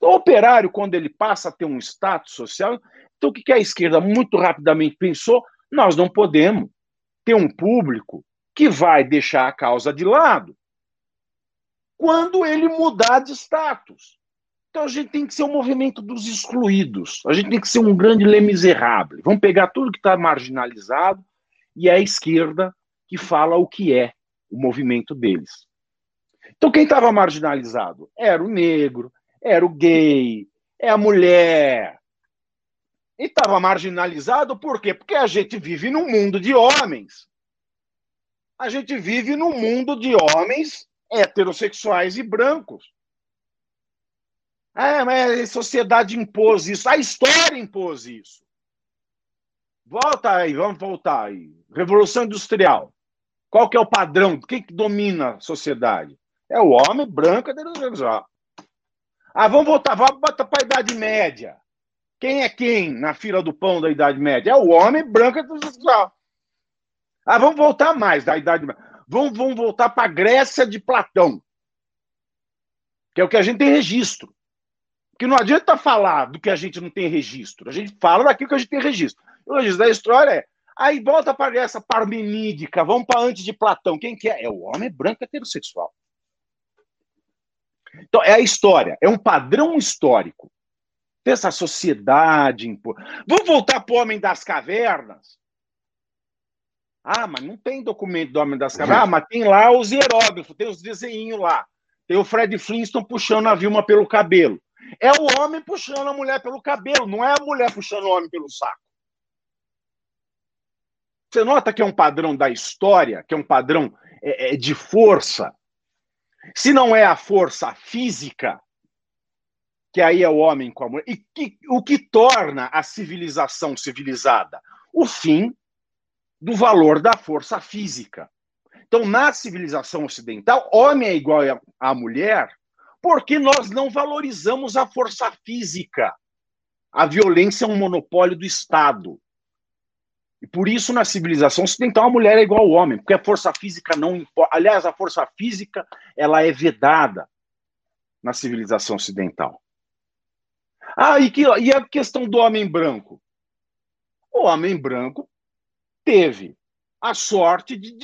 O operário, quando ele passa a ter um status social, então o que a esquerda muito rapidamente pensou? Nós não podemos ter um público que vai deixar a causa de lado quando ele mudar de status. Então a gente tem que ser um movimento dos excluídos. A gente tem que ser um grande Le. Vamos pegar tudo que está marginalizado e é a esquerda que fala o que é o movimento deles. Então quem estava marginalizado era o negro, era o gay, é a mulher, E estava marginalizado por quê? Porque a gente vive num mundo de homens. A gente vive num mundo de homens heterossexuais e brancos. É, mas a sociedade impôs isso, a história impôs isso. Volta aí, vamos voltar aí. Revolução Industrial. Qual que é o padrão? Quem que domina a sociedade? É o homem branco heterossexual. Ah, vamos voltar, vamos botar para a Idade Média. Quem é quem na fila do pão da Idade Média? É o homem branco heterossexual. Ah, vamos voltar mais da Idade Média. Vamos, vamos voltar para a Grécia de Platão, que é o que a gente tem registro. Porque não adianta falar do que a gente não tem registro. A gente fala daquilo que a gente tem registro. O registro da história é. Aí volta para essa parmenídica, vamos para antes de Platão. Quem que é? É o homem branco heterossexual. Então, é a história, é um padrão histórico dessa sociedade. Vamos voltar para o homem das cavernas? Ah, mas não tem documento do homem das cavernas. Ah, mas tem lá os hieróglifos, tem os desenhinhos lá. Tem o Fred Flintstone puxando a Vilma pelo cabelo. É o homem puxando a mulher pelo cabelo, não é a mulher puxando o homem pelo saco. Você nota que é um padrão da história, que é um padrão é, é, de força. Se não é a força física, que aí é o homem com a mulher, e que, o que torna a civilização civilizada? O fim do valor da força física. Então, na civilização ocidental, homem é igual à mulher porque nós não valorizamos a força física. A violência é um monopólio do Estado. E por isso, na civilização ocidental, a mulher é igual ao homem, porque a força física não importa. Aliás, a força física ela é vedada na civilização ocidental. Ah, e, que, e a questão do homem branco? O homem branco teve a sorte de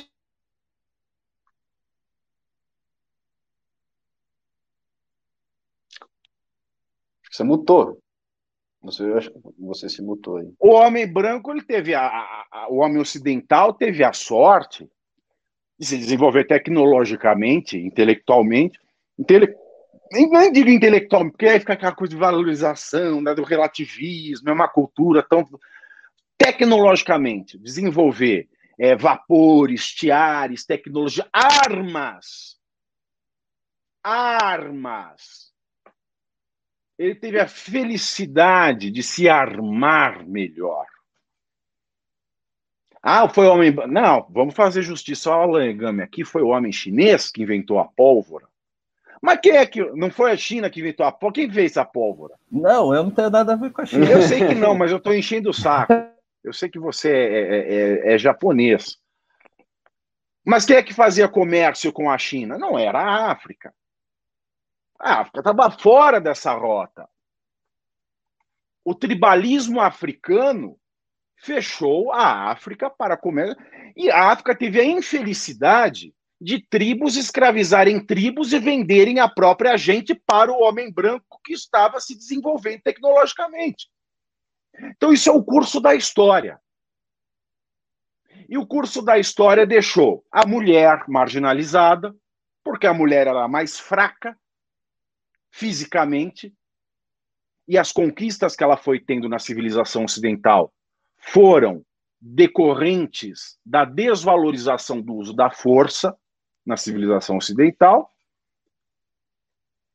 Você mutou. Você, você se mutou aí. O homem branco, ele teve a, a, a, o homem ocidental teve a sorte de se desenvolver tecnologicamente, intelectualmente, intele, nem, nem digo intelectualmente, porque aí fica aquela coisa de valorização, né, do relativismo, é uma cultura tão tecnologicamente desenvolver é, vapores, tiares, tecnologia, armas, armas ele teve a felicidade de se armar melhor. Ah, foi o homem. Não, vamos fazer justiça ao Alan Aqui foi o homem chinês que inventou a pólvora. Mas quem é que. Não foi a China que inventou a pólvora? Quem fez a pólvora? Não, eu não tenho nada a ver com a China. Eu sei que não, mas eu estou enchendo o saco. Eu sei que você é, é, é, é japonês. Mas quem é que fazia comércio com a China? Não era a África. A África estava fora dessa rota. O tribalismo africano fechou a África para comer. E a África teve a infelicidade de tribos escravizarem tribos e venderem a própria gente para o homem branco que estava se desenvolvendo tecnologicamente. Então, isso é o curso da história. E o curso da história deixou a mulher marginalizada, porque a mulher era mais fraca, fisicamente, e as conquistas que ela foi tendo na civilização ocidental foram decorrentes da desvalorização do uso da força na civilização ocidental.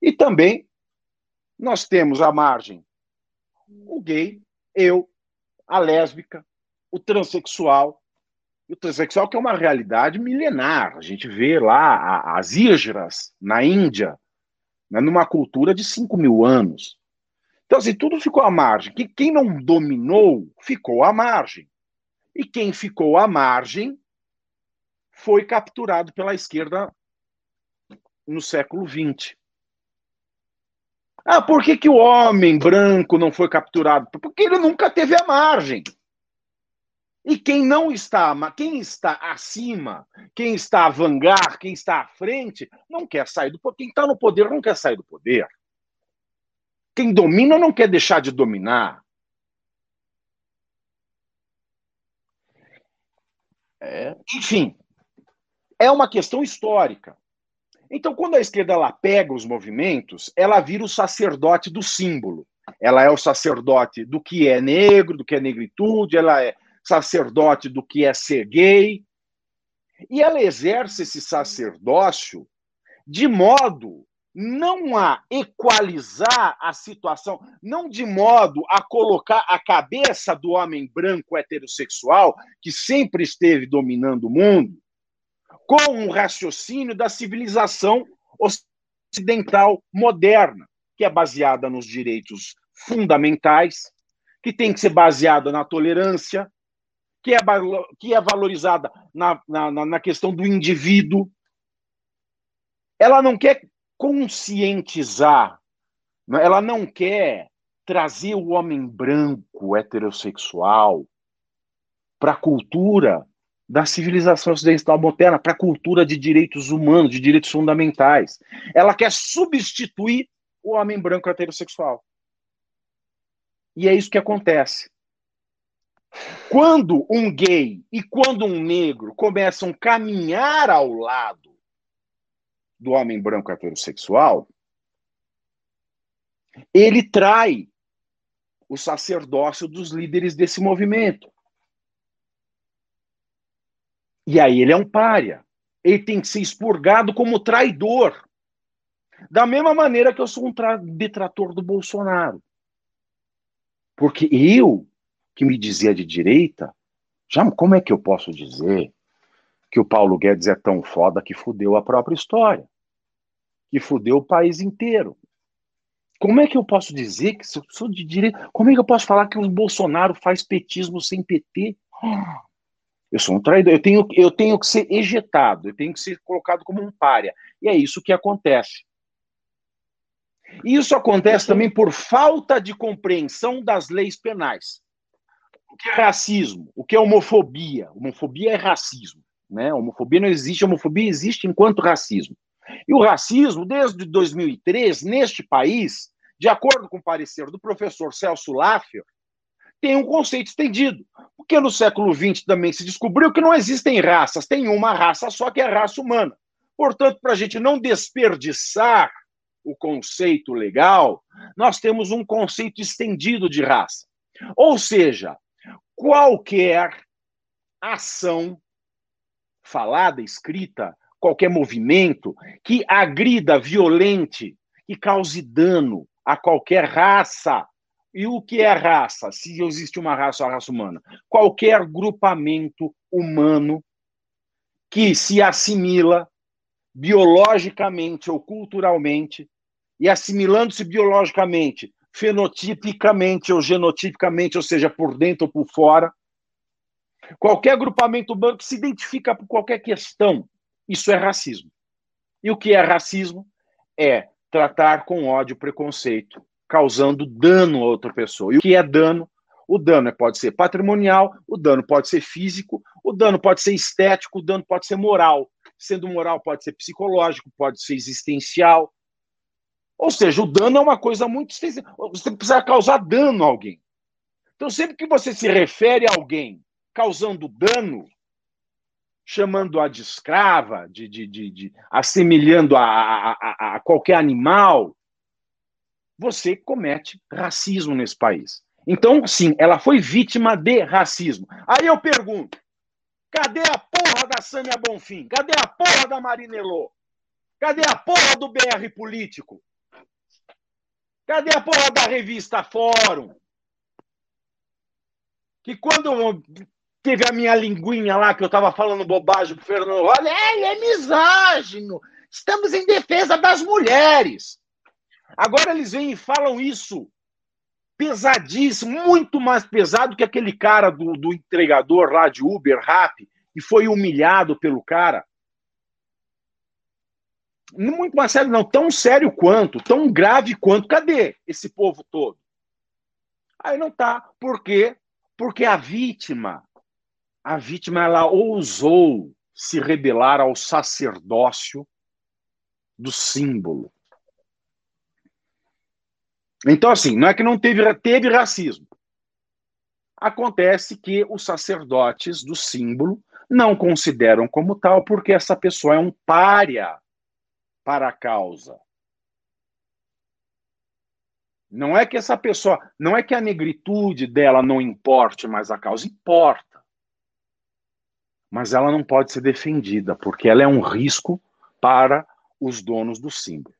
E também nós temos à margem o gay, eu, a lésbica, o transexual. O transexual que é uma realidade milenar. A gente vê lá as hijras na Índia, né, numa cultura de 5 mil anos. Então, assim, tudo ficou à margem. Que quem não dominou ficou à margem. E quem ficou à margem foi capturado pela esquerda no século XX. Ah, por que, que o homem branco não foi capturado? Porque ele nunca teve a margem. E quem não está, quem está acima, quem está a vangar, quem está à frente, não quer sair do poder. Quem está no poder não quer sair do poder. Quem domina não quer deixar de dominar. É. Enfim, é uma questão histórica. Então, quando a esquerda ela pega os movimentos, ela vira o sacerdote do símbolo. Ela é o sacerdote do que é negro, do que é negritude, ela é sacerdote do que é ser gay. E ela exerce esse sacerdócio de modo não a equalizar a situação, não de modo a colocar a cabeça do homem branco heterossexual, que sempre esteve dominando o mundo, com um raciocínio da civilização ocidental moderna, que é baseada nos direitos fundamentais, que tem que ser baseada na tolerância, que é, que é valorizada na, na, na questão do indivíduo. Ela não quer conscientizar, né? ela não quer trazer o homem branco heterossexual para a cultura da civilização ocidental moderna, para a cultura de direitos humanos, de direitos fundamentais. Ela quer substituir o homem branco heterossexual. E é isso que acontece. Quando um gay e quando um negro começam a caminhar ao lado do homem branco heterossexual, ele trai o sacerdócio dos líderes desse movimento. E aí ele é um pária. Ele tem que ser expurgado como traidor. Da mesma maneira que eu sou um detrator do Bolsonaro. Porque eu, que me dizia de direita, já como é que eu posso dizer que o Paulo Guedes é tão foda que fudeu a própria história? Que fudeu o país inteiro? Como é que eu posso dizer que sou de direita, como é que eu posso falar que o Bolsonaro faz petismo sem PT? Eu sou um traidor, eu tenho, eu tenho que ser ejetado, eu tenho que ser colocado como um párea. E é isso que acontece. E isso acontece também por falta de compreensão das leis penais. O que é racismo? O que é homofobia? Homofobia é racismo. Né? Homofobia não existe, homofobia existe enquanto racismo. E o racismo, desde 2003, neste país, de acordo com o parecer do professor Celso Laffer, tem um conceito estendido. Porque no século XX também se descobriu que não existem raças, tem uma raça só que é a raça humana. Portanto, para a gente não desperdiçar o conceito legal, nós temos um conceito estendido de raça. Ou seja, qualquer ação falada, escrita, qualquer movimento que agrida, violente, que cause dano a qualquer raça. E o que é raça? Se existe uma raça, a raça humana. Qualquer grupamento humano que se assimila biologicamente ou culturalmente, e assimilando-se biologicamente, fenotipicamente ou genotipicamente, ou seja, por dentro ou por fora. Qualquer agrupamento humano que se identifica por qualquer questão, isso é racismo. E o que é racismo? É tratar com ódio preconceito, causando dano a outra pessoa. E o que é dano? O dano pode ser patrimonial, o dano pode ser físico, o dano pode ser estético, o dano pode ser moral sendo moral, pode ser psicológico, pode ser existencial. Ou seja, o dano é uma coisa muito Você precisa causar dano a alguém. Então, sempre que você se refere a alguém causando dano, chamando-a de escrava, de, de, de, de assemelhando a, a, a qualquer animal, você comete racismo nesse país. Então, sim, ela foi vítima de racismo. Aí eu pergunto: Cadê a porra da Sânia Bonfim? Cadê a porra da Marinelô? Cadê a porra do BR Político? Cadê a porra da revista Fórum? Que quando teve a minha linguinha lá, que eu tava falando bobagem pro Fernando olha, ele é misógino. Estamos em defesa das mulheres. Agora eles vêm e falam isso pesadíssimo, muito mais pesado que aquele cara do, do entregador lá de Uber, Rap, e foi humilhado pelo cara. Muito mais sério, não, tão sério quanto, tão grave quanto. Cadê esse povo todo? Aí não tá. Por quê? Porque a vítima, a vítima, ela ousou se rebelar ao sacerdócio do símbolo. Então, assim, não é que não teve, teve racismo. Acontece que os sacerdotes do símbolo não consideram como tal, porque essa pessoa é um pária para a causa. Não é que essa pessoa, não é que a negritude dela não importe, mas a causa importa. Mas ela não pode ser defendida, porque ela é um risco para os donos do símbolo.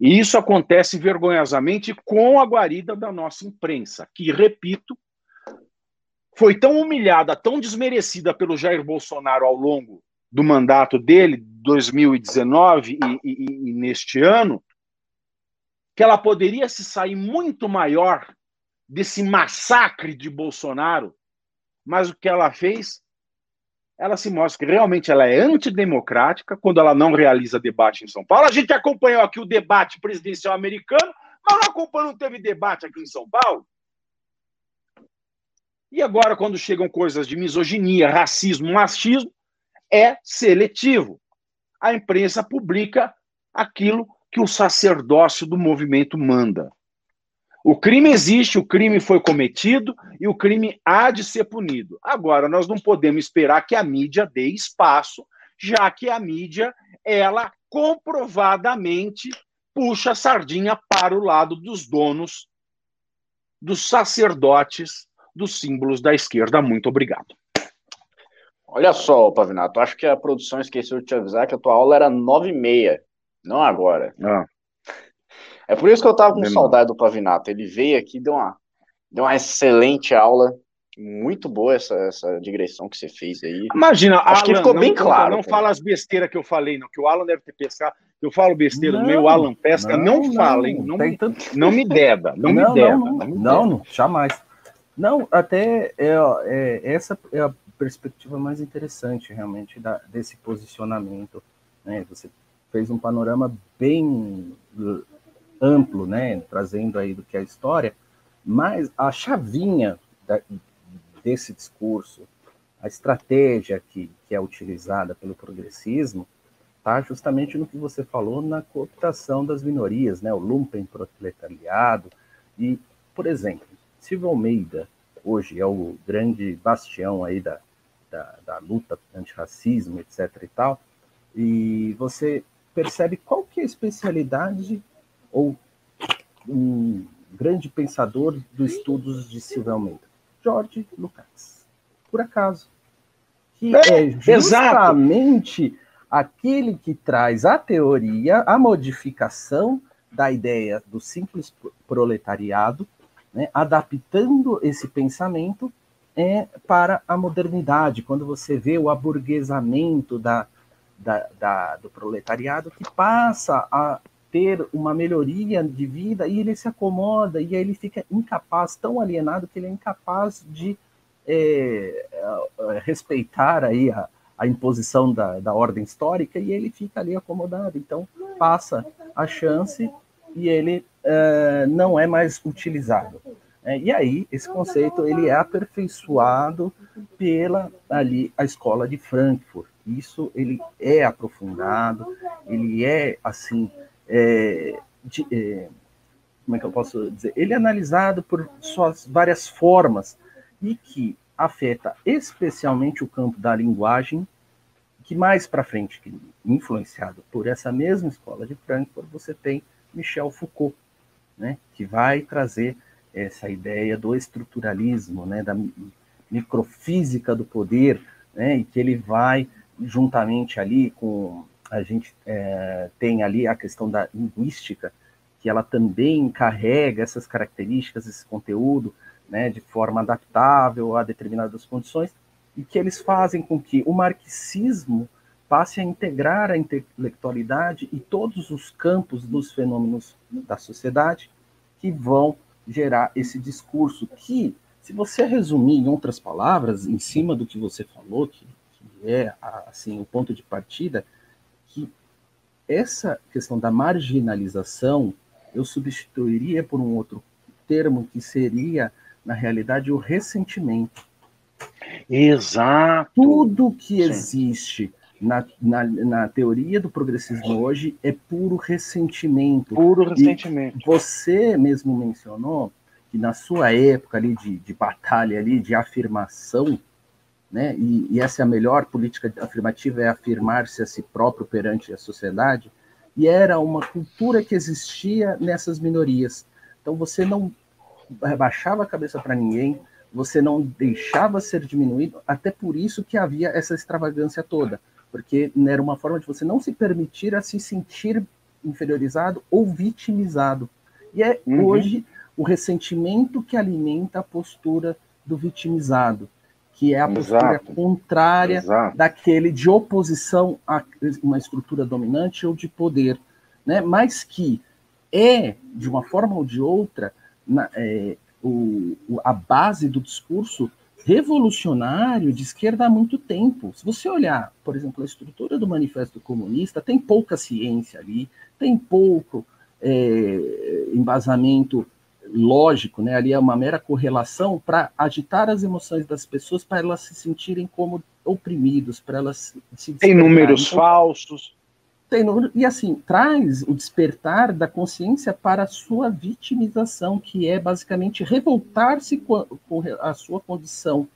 E isso acontece vergonhosamente com a guarida da nossa imprensa, que, repito, foi tão humilhada, tão desmerecida pelo Jair Bolsonaro ao longo do mandato dele, 2019 e, e, e neste ano, que ela poderia se sair muito maior desse massacre de Bolsonaro, mas o que ela fez, ela se mostra que realmente ela é antidemocrática quando ela não realiza debate em São Paulo. A gente acompanhou aqui o debate presidencial americano, mas não acompanhou, não teve debate aqui em São Paulo. E agora, quando chegam coisas de misoginia, racismo, machismo, é seletivo. A imprensa publica aquilo que o sacerdócio do movimento manda. O crime existe, o crime foi cometido e o crime há de ser punido. Agora, nós não podemos esperar que a mídia dê espaço, já que a mídia, ela comprovadamente puxa a sardinha para o lado dos donos, dos sacerdotes, dos símbolos da esquerda. Muito obrigado. Olha só, Pavinato, acho que a produção esqueceu de te avisar que a tua aula era nove e meia. Não agora. Ah. É por isso que eu tava com saudade do Pavinato. Ele veio aqui, deu uma, deu uma excelente aula. Muito boa essa, essa digressão que você fez aí. Imagina, Acho Alan, que ficou não, bem claro. Não, fala as besteiras que eu falei, não. Que o Alan deve ter pescado. Eu falo besteira não, meu Alan Pesca. Não, não fala, hein? Não, tanto... não me deva. Não, me. Não, não, não, jamais. Não, até é, é, essa é a perspectiva mais interessante, realmente, da, desse posicionamento. Né? Você fez um panorama bem amplo, né, trazendo aí do que é a história, mas a chavinha da, desse discurso, a estratégia que, que é utilizada pelo progressismo, está justamente no que você falou na cooptação das minorias, né, o lumpen proletariado, e, por exemplo, Silvio Almeida, hoje é o grande bastião aí da, da, da luta antirracismo, etc e tal, e você percebe qual que é a especialidade ou um grande pensador dos estudos de Silvio Almeida? Jorge Lucas. Por acaso. Que é, é justamente exato. aquele que traz a teoria, a modificação da ideia do simples proletariado, né, adaptando esse pensamento é, para a modernidade, quando você vê o aburguesamento da, da, da, do proletariado que passa a ter uma melhoria de vida e ele se acomoda e aí ele fica incapaz, tão alienado que ele é incapaz de é, é, respeitar aí a, a imposição da, da ordem histórica e ele fica ali acomodado. Então passa a chance e ele é, não é mais utilizado. É, e aí esse conceito ele é aperfeiçoado pela ali a escola de Frankfurt isso ele é aprofundado, ele é assim, é, de, é, como é que eu posso dizer? Ele é analisado por suas várias formas e que afeta especialmente o campo da linguagem, que mais para frente, influenciado por essa mesma escola de Frankfurt, você tem Michel Foucault, né, que vai trazer essa ideia do estruturalismo, né, da microfísica do poder, né, e que ele vai juntamente ali com a gente é, tem ali a questão da linguística, que ela também carrega essas características, esse conteúdo, né, de forma adaptável a determinadas condições, e que eles fazem com que o marxismo passe a integrar a intelectualidade e todos os campos dos fenômenos da sociedade que vão gerar esse discurso que, se você resumir em outras palavras, em cima do que você falou, que é assim o ponto de partida, que essa questão da marginalização eu substituiria por um outro termo que seria, na realidade, o ressentimento. Exato. Tudo que Sim. existe na, na, na, teoria do progressismo hoje é puro ressentimento. Puro ressentimento. E você mesmo mencionou que na sua época ali de, de batalha ali, de afirmação, né? E, e, essa é a melhor política afirmativa, é afirmar-se a si próprio perante a sociedade, e era uma cultura que existia nessas minorias. Então você não baixava a cabeça para ninguém, você não deixava ser diminuído, até por isso que havia essa extravagância toda, porque era uma forma de você não se permitir a se sentir inferiorizado ou vitimizado. E é uhum. hoje o ressentimento que alimenta a postura do vitimizado, que é a postura Exato. contrária Exato. daquele de oposição a uma estrutura dominante ou de poder, né? mas que é, de uma forma ou de outra, na, é, o, a base do discurso revolucionário de esquerda há muito tempo. Se você olhar, por exemplo, a estrutura do Manifesto Comunista, tem pouca ciência ali, tem pouco é, embasamento lógico, né? Ali é uma mera correlação para agitar as emoções das pessoas, para elas se sentirem como oprimidos, para elas se tem números então, falsos. E assim traz o despertar da consciência para a sua vitimização, que é basicamente revoltar-se com, com a sua condição.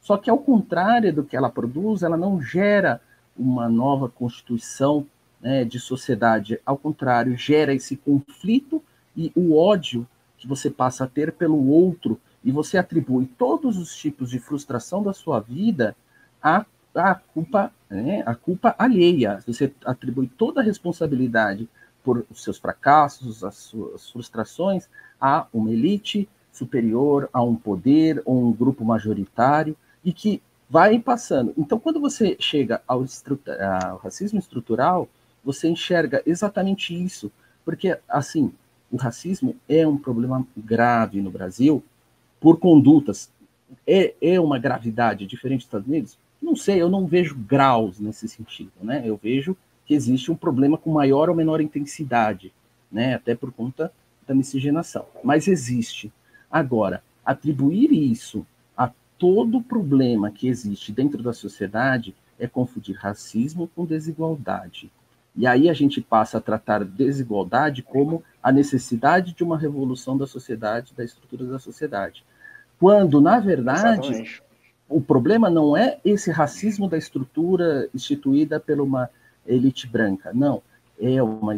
Só que ao contrário do que ela produz, ela não gera uma nova constituição né, de sociedade. Ao contrário, gera esse conflito e o ódio que você passa a ter pelo outro e você atribui todos os tipos de frustração da sua vida à, à culpa, né, à culpa alheia. Você atribui toda a responsabilidade por seus fracassos, as suas frustrações a uma elite superior, a um poder ou um grupo majoritário e que vai passando. Então, quando você chega ao, ao racismo estrutural, você enxerga exatamente isso, porque assim o racismo é um problema grave no Brasil por condutas. É, é uma gravidade diferente dos Estados Unidos? Não sei, eu não vejo graus nesse sentido, né? Eu vejo que existe um problema com maior ou menor intensidade, né? Até por conta da miscigenação. Mas existe. Agora, atribuir isso a todo problema que existe dentro da sociedade é confundir racismo com desigualdade. E aí a gente passa a tratar desigualdade como a necessidade de uma revolução da sociedade, da estrutura da sociedade. Quando, na verdade, Exatamente. O problema não é esse racismo da estrutura instituída por uma elite branca. Não, é uma,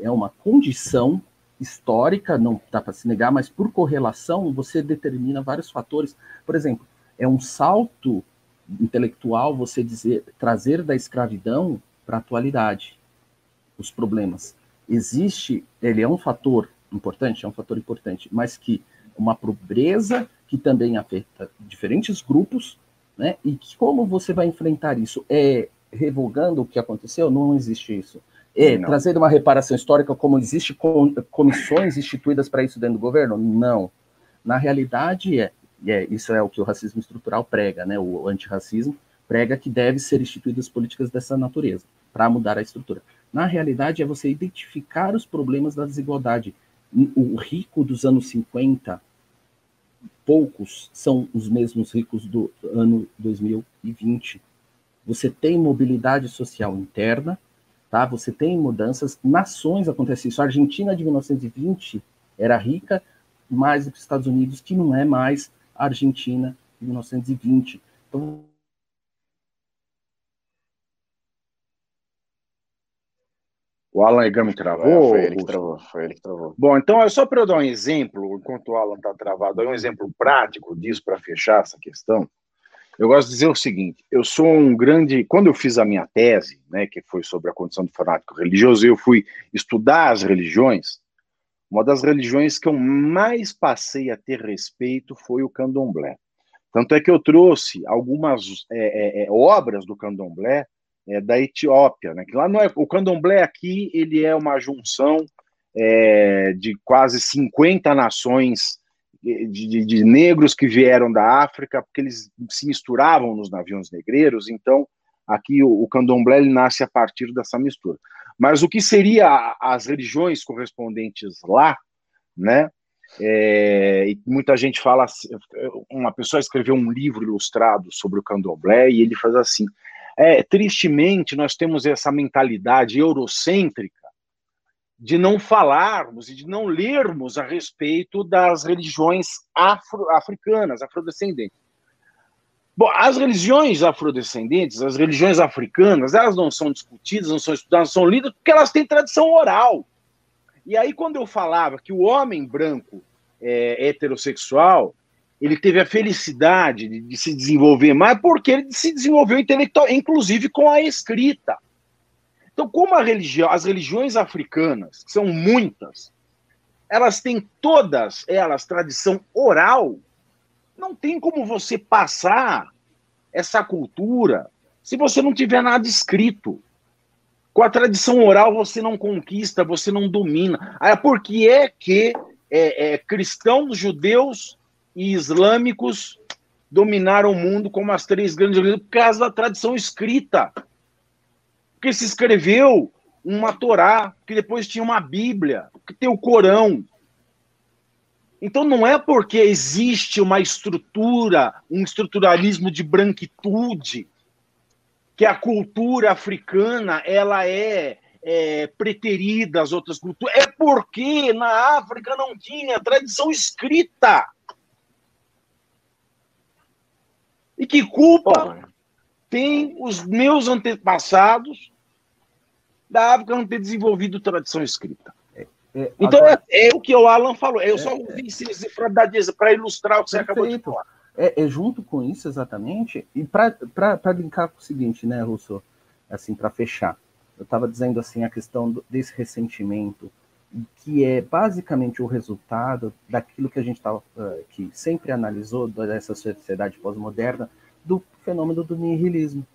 é uma condição histórica, não dá para se negar, mas por correlação você determina vários fatores. Por exemplo, é um salto intelectual você dizer trazer da escravidão para a atualidade os problemas. Existe, ele é um fator importante, é um fator importante, mas que uma pobreza que também afeta diferentes grupos, né? E que, como você vai enfrentar isso? É revogando o que aconteceu? Não existe isso. É não. trazer uma reparação histórica como existe comissões instituídas para isso dentro do governo? Não. Na realidade, é, é, isso é o que o racismo estrutural prega, né? O antirracismo prega que deve ser instituídas políticas dessa natureza para mudar a estrutura. Na realidade, é você identificar os problemas da desigualdade. O rico dos anos 50, poucos são os mesmos ricos do ano 2020. Você tem mobilidade social interna, tá? Você tem mudanças, nações acontece isso. A Argentina de 1920 era rica mais do que os Estados Unidos, que não é mais a Argentina de 1920. Então, O Alan Egami travou? É, foi ele que travou, foi ele que travou. Bom, então é só para eu dar um exemplo, enquanto o Alan está travado, um exemplo prático disso para fechar essa questão. Eu gosto de dizer o seguinte: eu sou um grande. Quando eu fiz a minha tese, né, que foi sobre a condição do fanático religioso, eu fui estudar as religiões. Uma das religiões que eu mais passei a ter respeito foi o candomblé. Tanto é que eu trouxe algumas é, é, é obras do candomblé é, da Etiópia, né? Que lá não é o candomblé aqui ele é uma junção é, de quase 50 nações de, de, de, negros que vieram da África, porque eles se misturavam nos navios negreiros, então aqui o, o candomblé nasce a partir dessa mistura. Mas o que seria as religiões correspondentes lá, né? É, e muita gente fala, uma pessoa escreveu um livro ilustrado sobre o candomblé e ele faz assim: é, tristemente, nós temos essa mentalidade eurocêntrica de não falarmos e de não lermos a respeito das religiões afro, africanas, afrodescendentes. Bom, as religiões afrodescendentes, as religiões africanas, elas não são discutidas, não são estudadas, não são lidas, porque elas têm tradição oral. E aí, quando eu falava que o homem branco é, heterossexual, ele teve a felicidade de, de, se desenvolver mais porque ele se desenvolveu intelectual, inclusive com a escrita. Então, como religião, as religiões africanas, que são muitas, elas têm todas elas tradição oral, não tem como você passar essa cultura se você não tiver nada escrito. Com a tradição oral você não conquista, você não domina. Aí, por que é que é, é, cristãos, judeus e islâmicos dominaram o mundo como as três grandes religiões? Por causa da tradição escrita. Porque se escreveu uma Torá, que depois tinha uma Bíblia, que tem o Corão. Então não é porque existe uma estrutura, um estruturalismo de branquitude, que a cultura africana ela é, é preterida às outras culturas. É porque na África não tinha tradição escrita. E que culpa tem os meus antepassados da África não ter desenvolvido tradição escrita? É, é, então agora... é, é, o que o Alan falou. Eu só ouvi é, para ilustrar o que você Perfeito. acabou de falar. É, é, junto com isso exatamente, e para linkar com o seguinte, né, Russo, assim, para fechar, eu estava dizendo assim, a questão desse ressentimento, que é basicamente o resultado daquilo que a gente tava, uh, que sempre analisou dessa sociedade pós-moderna, do fenômeno do nihilismo.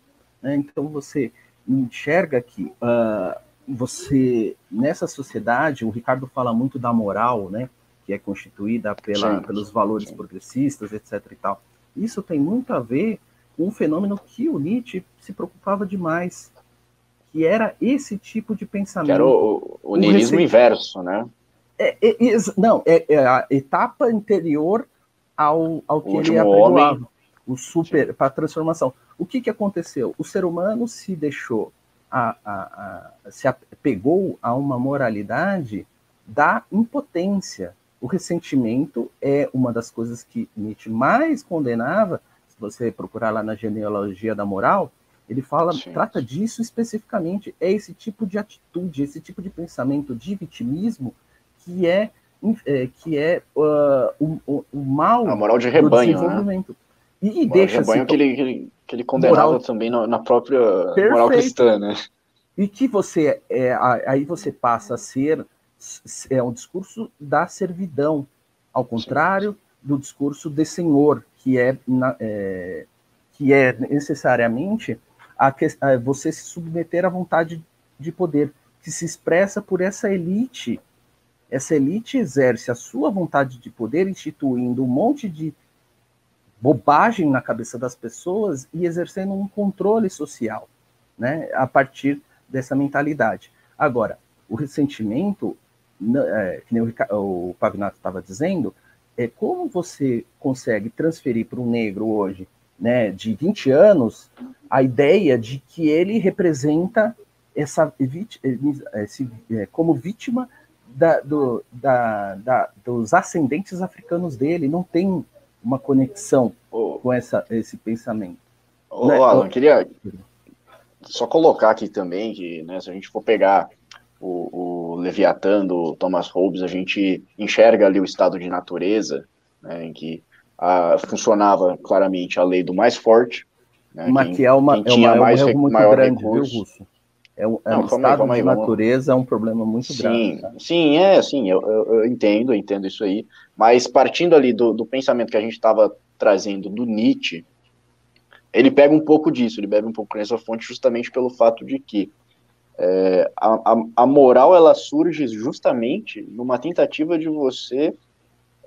Né? Então você enxerga que uh, você, nessa sociedade, o Ricardo fala muito da moral, né? que é constituída pela, sim, pelos valores sim. progressistas, etc. E tal. Isso tem muito a ver com um fenômeno que o Nietzsche se preocupava demais, que era esse tipo de pensamento. Que era o, o, o niilismo inverso, né? É, é, é, não, é, a etapa anterior ao, ao que ele apregoava, o super, para a transformação. O que, que aconteceu? O ser humano se deixou, a, a, a, se apegou a uma moralidade da impotência, o ressentimento é uma das coisas que Nietzsche mais condenava. Se você procurar lá na genealogia da moral, ele fala, Sim. trata disso especificamente. É esse tipo de atitude, esse tipo de pensamento de vitimismo que é, é que é uh, o, o, o, mal a moral de rebanho, do né? desenvolvimento. Né? E, deixa de rebanho que ele, que ele, que ele condenava moral... também na, na própria Perfeito. moral cristã, né? E que você é, aí você passa a ser é um discurso da servidão, ao contrário do discurso de senhor, que é, é que é necessariamente a, a, você se submeter à vontade de poder, que se expressa por essa elite. Essa elite exerce a sua vontade de poder, instituindo um monte de bobagem na cabeça das pessoas e exercendo um controle social, né, a partir dessa mentalidade. Agora, o ressentimento é, que nem o, o Pavinato estava dizendo, é como você consegue transferir para um negro hoje, né, de 20 anos, a ideia de que ele representa essa esse, é, como vítima da, do, da, da, dos ascendentes africanos dele, não tem uma conexão oh. com essa, esse pensamento. Ô, né? Alan, queria só colocar aqui também que, né, se a gente for pegar o, o Leviatã do Thomas Hobbes, a gente enxerga ali o estado de natureza, né, em que a, funcionava claramente a lei do mais forte. Né, Mas que é uma, quem tinha é uma, mais, é muito maior grande, recurso. viu, Russo? É um, é Não, um estado aí, de natureza, é um problema muito sim, grave. Tá? Sim, é, sim, eu, eu, eu, entendo, eu entendo isso aí. Mas partindo ali do, do pensamento que a gente estava trazendo do Nietzsche, ele pega um pouco disso, ele bebe um pouco nessa fonte justamente pelo fato de que é, a, a, a, moral ela surge justamente numa tentativa de você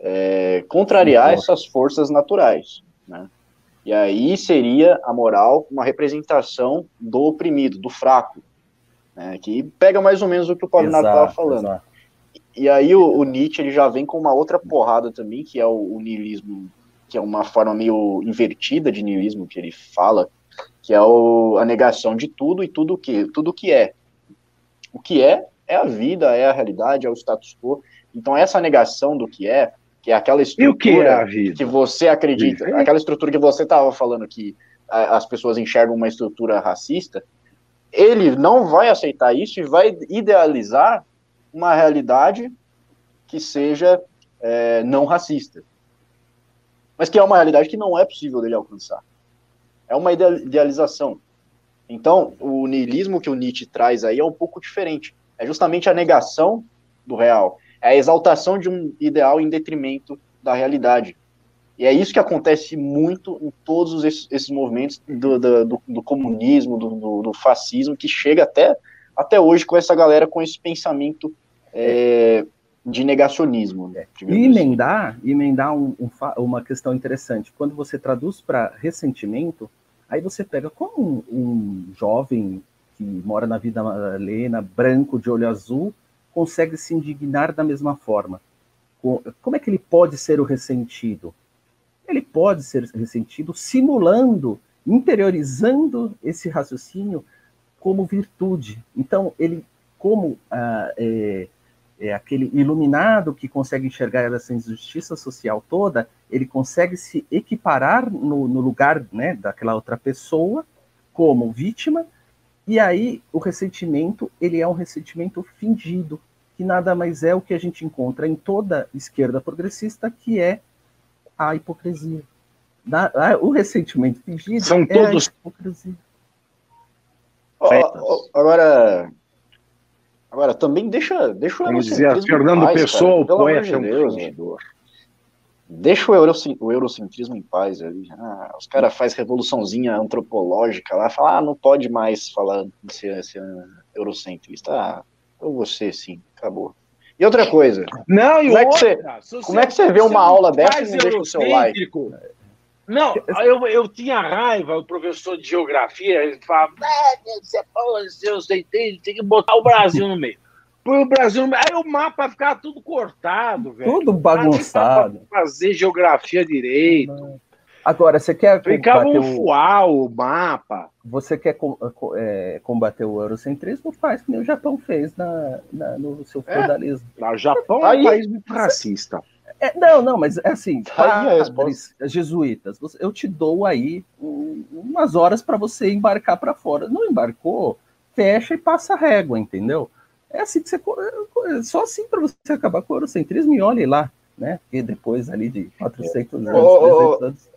é, contrariar essas forças naturais, né? E aí seria a moral uma representação do oprimido, do fraco, né? Que pega mais ou menos o que o Pavinato estava falando. Exato. E aí o, o, Nietzsche ele já vem com uma outra porrada também, que é o, o niilismo, que é uma forma meio invertida de niilismo que ele fala, que é o, a negação de tudo e tudo que tudo que é, o que é, é a vida, é a realidade, é o status quo. Então, essa negação do que é, que é aquela estrutura que, é que, você acredita, aquela estrutura que você estava falando que as pessoas enxergam uma estrutura racista, ele não vai aceitar isso e vai idealizar uma realidade que seja é, não racista. Mas que é uma realidade que não é possível dele alcançar. É uma idealização. Então, o niilismo que o Nietzsche traz aí é um pouco diferente. É justamente a negação do real. É a exaltação de um ideal em detrimento da realidade. E é isso que acontece muito em todos esses, esses movimentos do, do, do comunismo, do, do, fascismo, que chega até, até hoje com essa galera com esse pensamento é, de negacionismo. Né, e assim. emendar, emendar um, um, uma questão interessante. Quando você traduz para ressentimento, aí você pega como um, um jovem que mora na vida Madalena, branco, de olho azul, consegue se indignar da mesma forma. Como é que ele pode ser o ressentido? Ele pode ser ressentido simulando, interiorizando esse raciocínio como virtude. Então, ele, como ah, é, é, aquele iluminado que consegue enxergar essa injustiça social toda, ele consegue se equiparar no, no lugar né, daquela outra pessoa como vítima, e aí o ressentimento, ele é um ressentimento fingido, que nada mais é o que a gente encontra em toda esquerda progressista, que é a hipocrisia. o ressentimento fingido São é todos... a hipocrisia. Oh, agora, agora também deixa, deixa o Vamos dizer, Fernando Pessoa, o poeta Deus, é um Deixa o, o eurocentrismo em paz ali. Ah, os caras fazem revoluçãozinha antropológica lá, falam, ah, não pode mais falar de ser, ser eurocentrista. Ah, ou você sim, acabou. E outra coisa. Não, e como, outra, é, que você, como é que você vê uma aula dessa e não deixa o seu like? Não, eu, eu tinha raiva, o professor de geografia, ele falava, ah, você, você tem, tem que botar o Brasil no meio. Põe o Brasil. Aí o mapa ficava tudo cortado, velho. Tudo bagunçado. Fazer geografia direito. Agora, você quer. Ficava um fual, o mapa. Você quer é, combater o eurocentrismo? Faz que nem o Japão fez na, na no seu é. feudalismo. É. O Japão é um país muito racista. É, não, não, mas é assim, padres, jesuítas, eu te dou aí umas horas para você embarcar para fora. Não embarcou, fecha e passa a régua, entendeu? É assim que você. Só assim para você acabar com o eurocentrismo e olhe lá, né? E depois ali de 400 anos, oh, 300 anos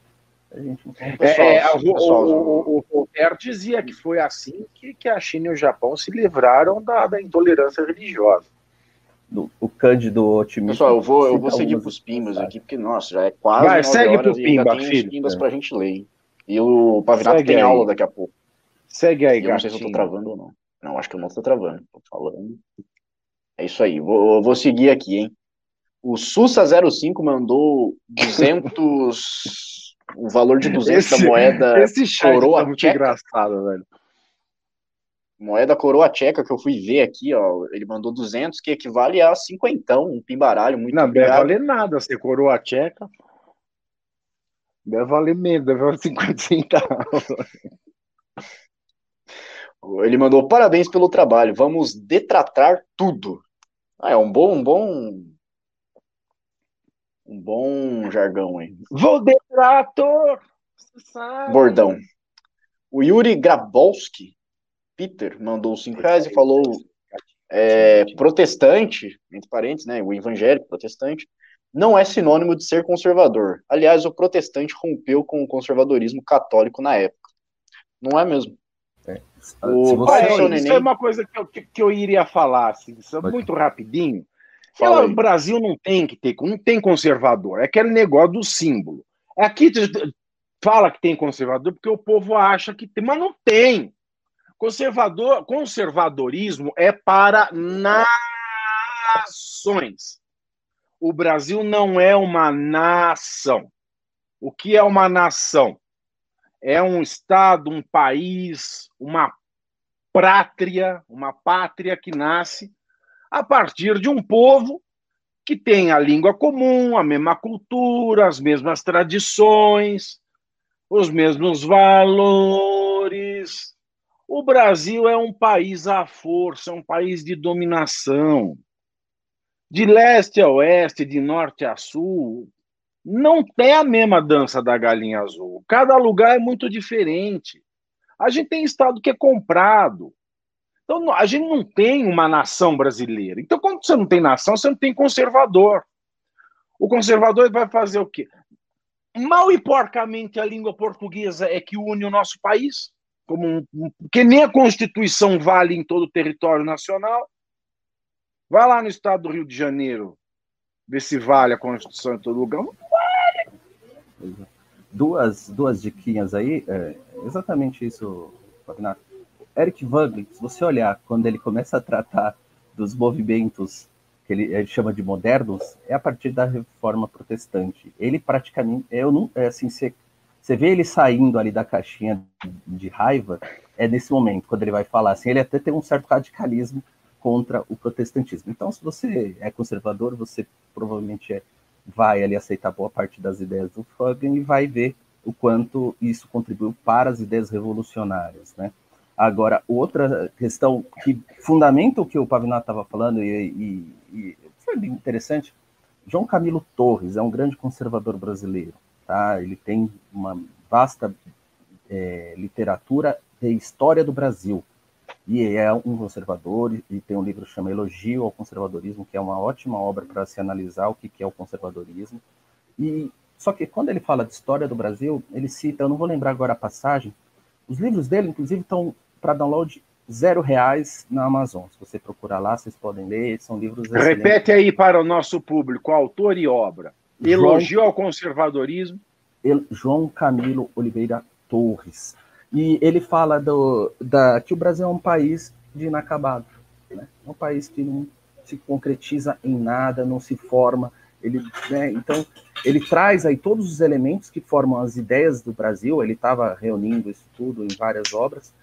a gente é, é, o, o, o, Voltaire dizia que foi assim que, que a China e o Japão se livraram da, da intolerância religiosa. Do, o Cândido otimista. Pessoal, eu vou, eu vou seguir para os pimbas aqui, porque, nossa, já é quase. Vai, segue para o Pimba, filho. pimbas é. para a gente ler, hein? E o Pavinato segue tem aí. aula daqui a pouco. Segue aí, Eu não sei se eu tô travando ou não. Não, acho que eu não tô travando. Tô falando. É isso aí. Vou, vou seguir aqui, hein? O Sussa05 mandou 200 o valor de 200 esse, da moeda esse coroa tá muito tcheca. engraçado, velho. Moeda coroa tcheca que eu fui ver aqui, ó, ele mandou 200, que equivale a cinquentão, um pimbaralho muito Não, deve valer nada ser coroa tcheca. Deve valer menos, deve valer 50 centavos. Ele mandou parabéns pelo trabalho. Vamos detratar tudo. Ah, é um bom, um bom um bom jargão, hein? Vou detrator! Bordão. O Yuri Grabowski, Peter, mandou cinco reais e falou é, protestante, entre parênteses, né, o evangélico protestante, não é sinônimo de ser conservador. Aliás, o protestante rompeu com o conservadorismo católico na época. Não é mesmo? É. O você... Isso é uma coisa que eu, que eu iria falar, assim, muito rapidinho. Ela, o Brasil não tem que ter, não tem conservador. É aquele negócio do símbolo. Aqui fala que tem conservador porque o povo acha que tem, mas não tem. Conservador, conservadorismo é para nações. O Brasil não é uma nação. O que é uma nação? É um estado, um país, uma pátria, uma pátria que nasce a partir de um povo que tem a língua comum, a mesma cultura, as mesmas tradições, os mesmos valores. O Brasil é um país à força, é um país de dominação. De leste a oeste, de norte a sul, não tem a mesma dança da galinha azul. Cada lugar é muito diferente. A gente tem estado que é comprado. Então, a gente não tem uma nação brasileira. Então, quando você não tem nação, você não tem conservador. O conservador vai fazer o quê? Mal e porcamente a língua portuguesa é que une o nosso país, como um, nem a Constituição vale em todo o território nacional. Vai lá no estado do Rio de Janeiro, ver se vale a Constituição em todo lugar. Vale. Duas, duas diquinhas aí, é exatamente isso, Fabinato. Eric Wagner, se você olhar, quando ele começa a tratar dos movimentos que ele, ele, chama de modernos, é a partir da reforma protestante. Ele praticamente, eu não, é assim, você, você vê ele saindo ali da caixinha de raiva, é nesse momento, quando ele vai falar assim, ele até tem um certo radicalismo contra o protestantismo. Então, se você é conservador, você provavelmente é, vai ali aceitar boa parte das ideias do Fagan e vai ver o quanto isso contribuiu para as ideias revolucionárias, né? Agora, outra questão que fundamenta o que o Pavinato estava falando, e, e, e, foi bem interessante, João Camilo Torres é um grande conservador brasileiro, tá? Ele tem uma vasta é, literatura de história do Brasil, e é um conservador, e tem um livro que chama Elogio ao Conservadorismo, que é uma ótima obra para se analisar o que, que é o conservadorismo, e só que quando ele fala de história do Brasil, ele cita, eu não vou lembrar agora a passagem, os livros dele, inclusive, estão para download zero reais na Amazon. Se você procurar lá, vocês podem ler, são livros excelentes. Repete aí para o nosso público, autor e obra. Elogio João, ao conservadorismo. João Camilo Oliveira Torres. E ele fala do, da, que o Brasil é um país de inacabado. Né? É um país que não se concretiza em nada, não se forma. Ele, né, então, ele traz aí todos os elementos que formam as ideias do Brasil. Ele estava reunindo isso tudo em várias obras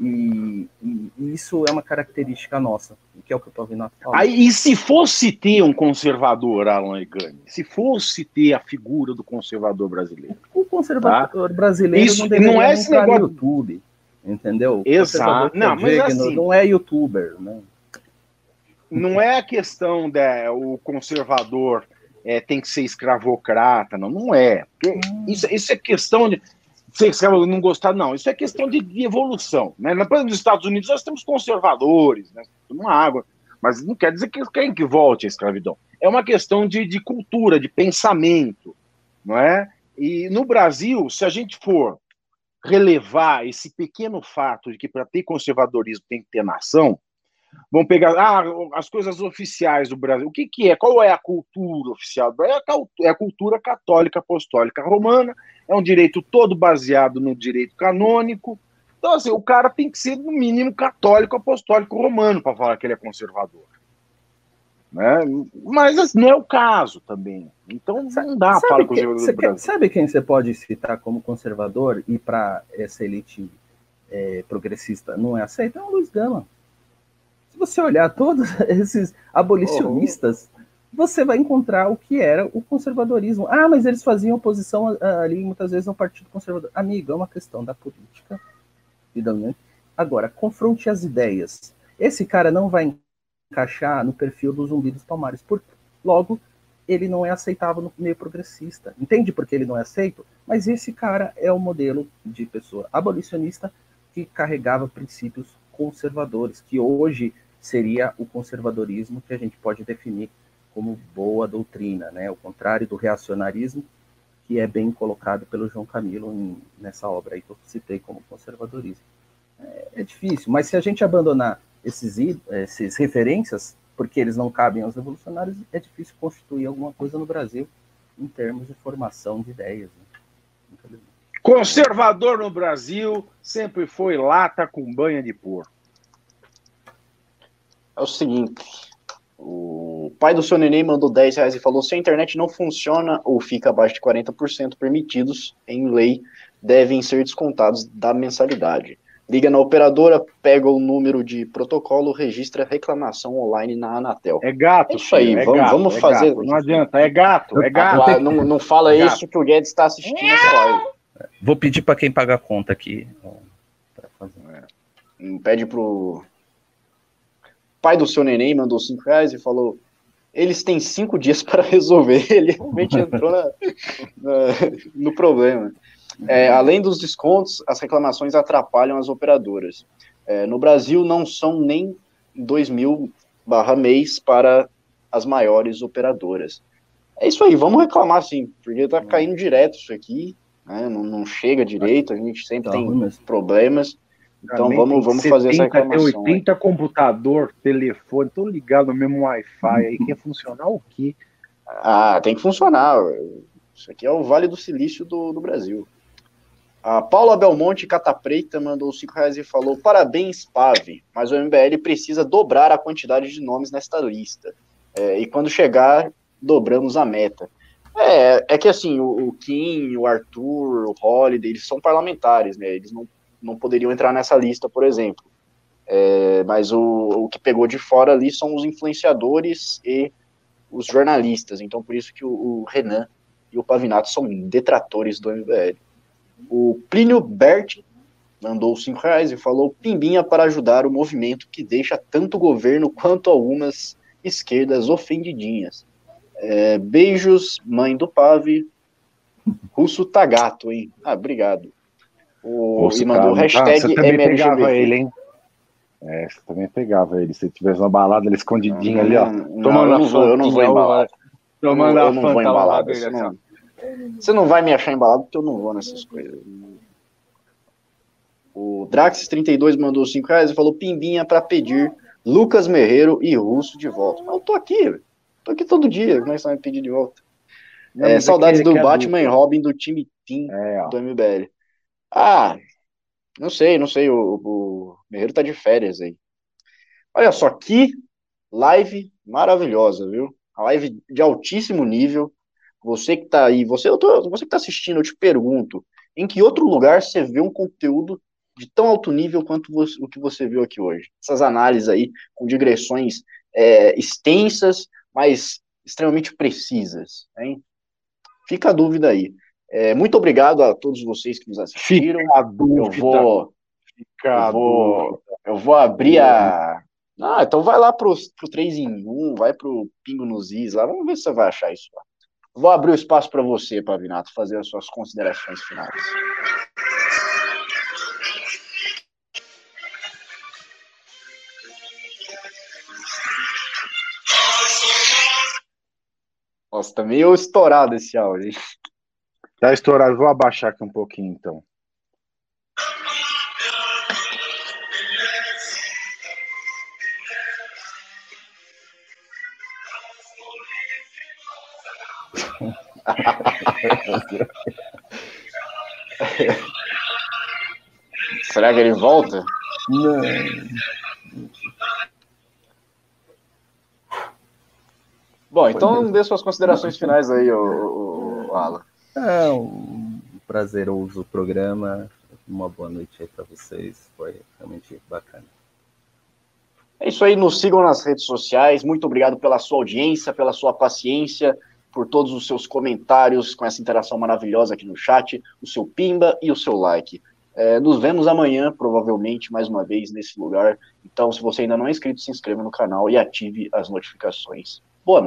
e, e, isso é uma característica nossa, que é o que o Pavinato fala. Aí, e se fosse ter um conservador, Alan Egani, se fosse ter a figura do conservador brasileiro? O conservador tá? brasileiro isso, não, não é esse negócio... no YouTube, entendeu? Exato. Não, mas assim, não é youtuber, né? Não é a questão da o conservador é, tem que ser escravocrata, não, não é. Hum. Isso, isso é questão de você não gostar, não. Isso é questão de, de evolução. Né? Nos Estados Unidos nós temos conservadores, né? uma água, mas não quer dizer que querem que volte a escravidão. É uma questão de, de cultura, de pensamento, não é? E no Brasil, se a gente for relevar esse pequeno fato de que para ter conservadorismo tem que ter nação, vamos pegar ah, as coisas oficiais do Brasil. O que, que é? Qual é a cultura oficial? É a, é a cultura católica apostólica romana é um direito todo baseado no direito canônico. Então, assim, o cara tem que ser, no mínimo, católico apostólico romano para falar que ele é conservador. Né? Mas assim, não é o caso também. Então não dá para do Brasil. Sabe quem você pode citar como conservador e para essa elite é, progressista não é aceita? É o Luiz Gama. Se você olhar todos esses abolicionistas, oh você vai encontrar o que era o conservadorismo. Ah, mas eles faziam oposição ali muitas vezes ao Partido Conservador. Amigo, é uma questão da política. Agora, confronte as ideias. Esse cara não vai encaixar no perfil do Zumbi dos Palmares, porque logo ele não é aceitável no meio progressista. Entende por que ele não é aceito? Mas esse cara é o modelo de pessoa abolicionista que carregava princípios conservadores, que hoje seria o conservadorismo que a gente pode definir como boa doutrina, né? O contrário do reacionarismo, que é bem colocado pelo João Camilo em, nessa obra aí que eu citei como conservadorismo. É, é difícil, mas se a gente abandonar esses, esses referências, porque eles não cabem aos revolucionários, é difícil constituir alguma coisa no Brasil em termos de formação de ideias. Né? Conservador no Brasil sempre foi lata com banha de porco. É o seguinte, o pai do seu neném mandou 10 reais e falou: se a internet não funciona ou fica abaixo de 40% permitidos em lei, devem ser descontados da mensalidade. Liga na operadora, pega o número de protocolo, registra reclamação online na Anatel. É gato. É isso aí, é vamos, gato, vamos é fazer. Gato. Não adianta, é gato, é gato. Ah, não, não fala é isso que o Guedes está assistindo essa live. Vou pedir para quem paga a conta aqui. Pede pro pai do seu neném mandou cinco reais e falou: eles têm cinco dias para resolver. Ele realmente entrou na, na, no problema. É, além dos descontos, as reclamações atrapalham as operadoras. É, no Brasil não são nem 2 mil barra mês para as maiores operadoras. É isso aí, vamos reclamar sim, porque tá caindo direto isso aqui, né? não, não, chega direito, a gente sempre tá tem problemas. Então vamos, vamos fazer essa reclamação. Tem 80 aí. computador, telefone, tô ligado no mesmo Wi-Fi aí, quer funcionar o quê? Ah, tem que funcionar. Isso aqui é o Vale do Silício do, do Brasil. A Paula Belmonte Catapreita mandou 5 reais e falou: Parabéns, Pave, mas o MBL precisa dobrar a quantidade de nomes nesta lista. É, e quando chegar, dobramos a meta. É, é que assim, o, o Kim, o Arthur, o Holiday, eles são parlamentares, né? Eles não, não poderiam entrar nessa lista, por exemplo. É, mas o, o que pegou de fora ali são os influenciadores e os jornalistas. Então, por isso que o, o Renan e o Pavinato são detratores do MBL. O Plínio Bert mandou cinco reais e falou pimbinha para ajudar o movimento que deixa tanto o governo quanto algumas esquerdas ofendidinhas. É, beijos, mãe do Pave. Russo tá gato, hein? Ah, obrigado. O, e mandou tá, hashtag ah, você também pegava ele, hein? É, você também pegava ele. Se tivesse uma balada, ele escondidinho ali, ó. Não, tomando eu não vou, eu não vou embalar. Tomando eu, não vou embalar. Você não, você não vai me achar embalado porque eu não vou nessas coisas. O Drax32 mandou 5 reais e falou pimbinha para pedir Lucas Merreiro e Russo de volta. Eu tô aqui, tô aqui todo dia, como é que você vai me pedir de volta? Não, é, saudades do Batman e Robin do time Team é, do MBL. Ah, não sei, não sei, o, o Merreiro tá de férias aí. Olha só, que live maravilhosa, viu? A live de altíssimo nível. Você que tá aí, você, tô, você que tá assistindo, eu te pergunto, em que outro lugar você vê um conteúdo de tão alto nível quanto você, o que você viu aqui hoje? Essas análises aí, com digressões é, extensas, mas extremamente precisas, hein? Fica a dúvida aí. É, muito obrigado a todos vocês que nos assistiram. Fica a dúvida. Eu vou, eu vou, eu vou abrir a. Ah, então vai lá pro, pro 3 em 1, vai pro Pingo nos Is lá, vamos ver se você vai achar isso lá. Vou abrir o espaço para você, Pavinato, fazer as suas considerações finais. Nossa, tá meio estourado esse áudio. Tá estourado, vou abaixar aqui um pouquinho então. Será que ele volta? Não. Bom, então dê suas considerações finais aí, o, o, Alan. É um prazeroso programa. Uma boa noite aí para vocês. Foi realmente bacana. É isso aí, nos sigam nas redes sociais. Muito obrigado pela sua audiência, pela sua paciência por todos os seus comentários, com essa interação maravilhosa aqui no chat, o seu pimba e o seu like. É, nos vemos amanhã, provavelmente, mais uma vez nesse lugar. Então, se você ainda não é inscrito, se inscreva no canal e ative as notificações. Boa noite.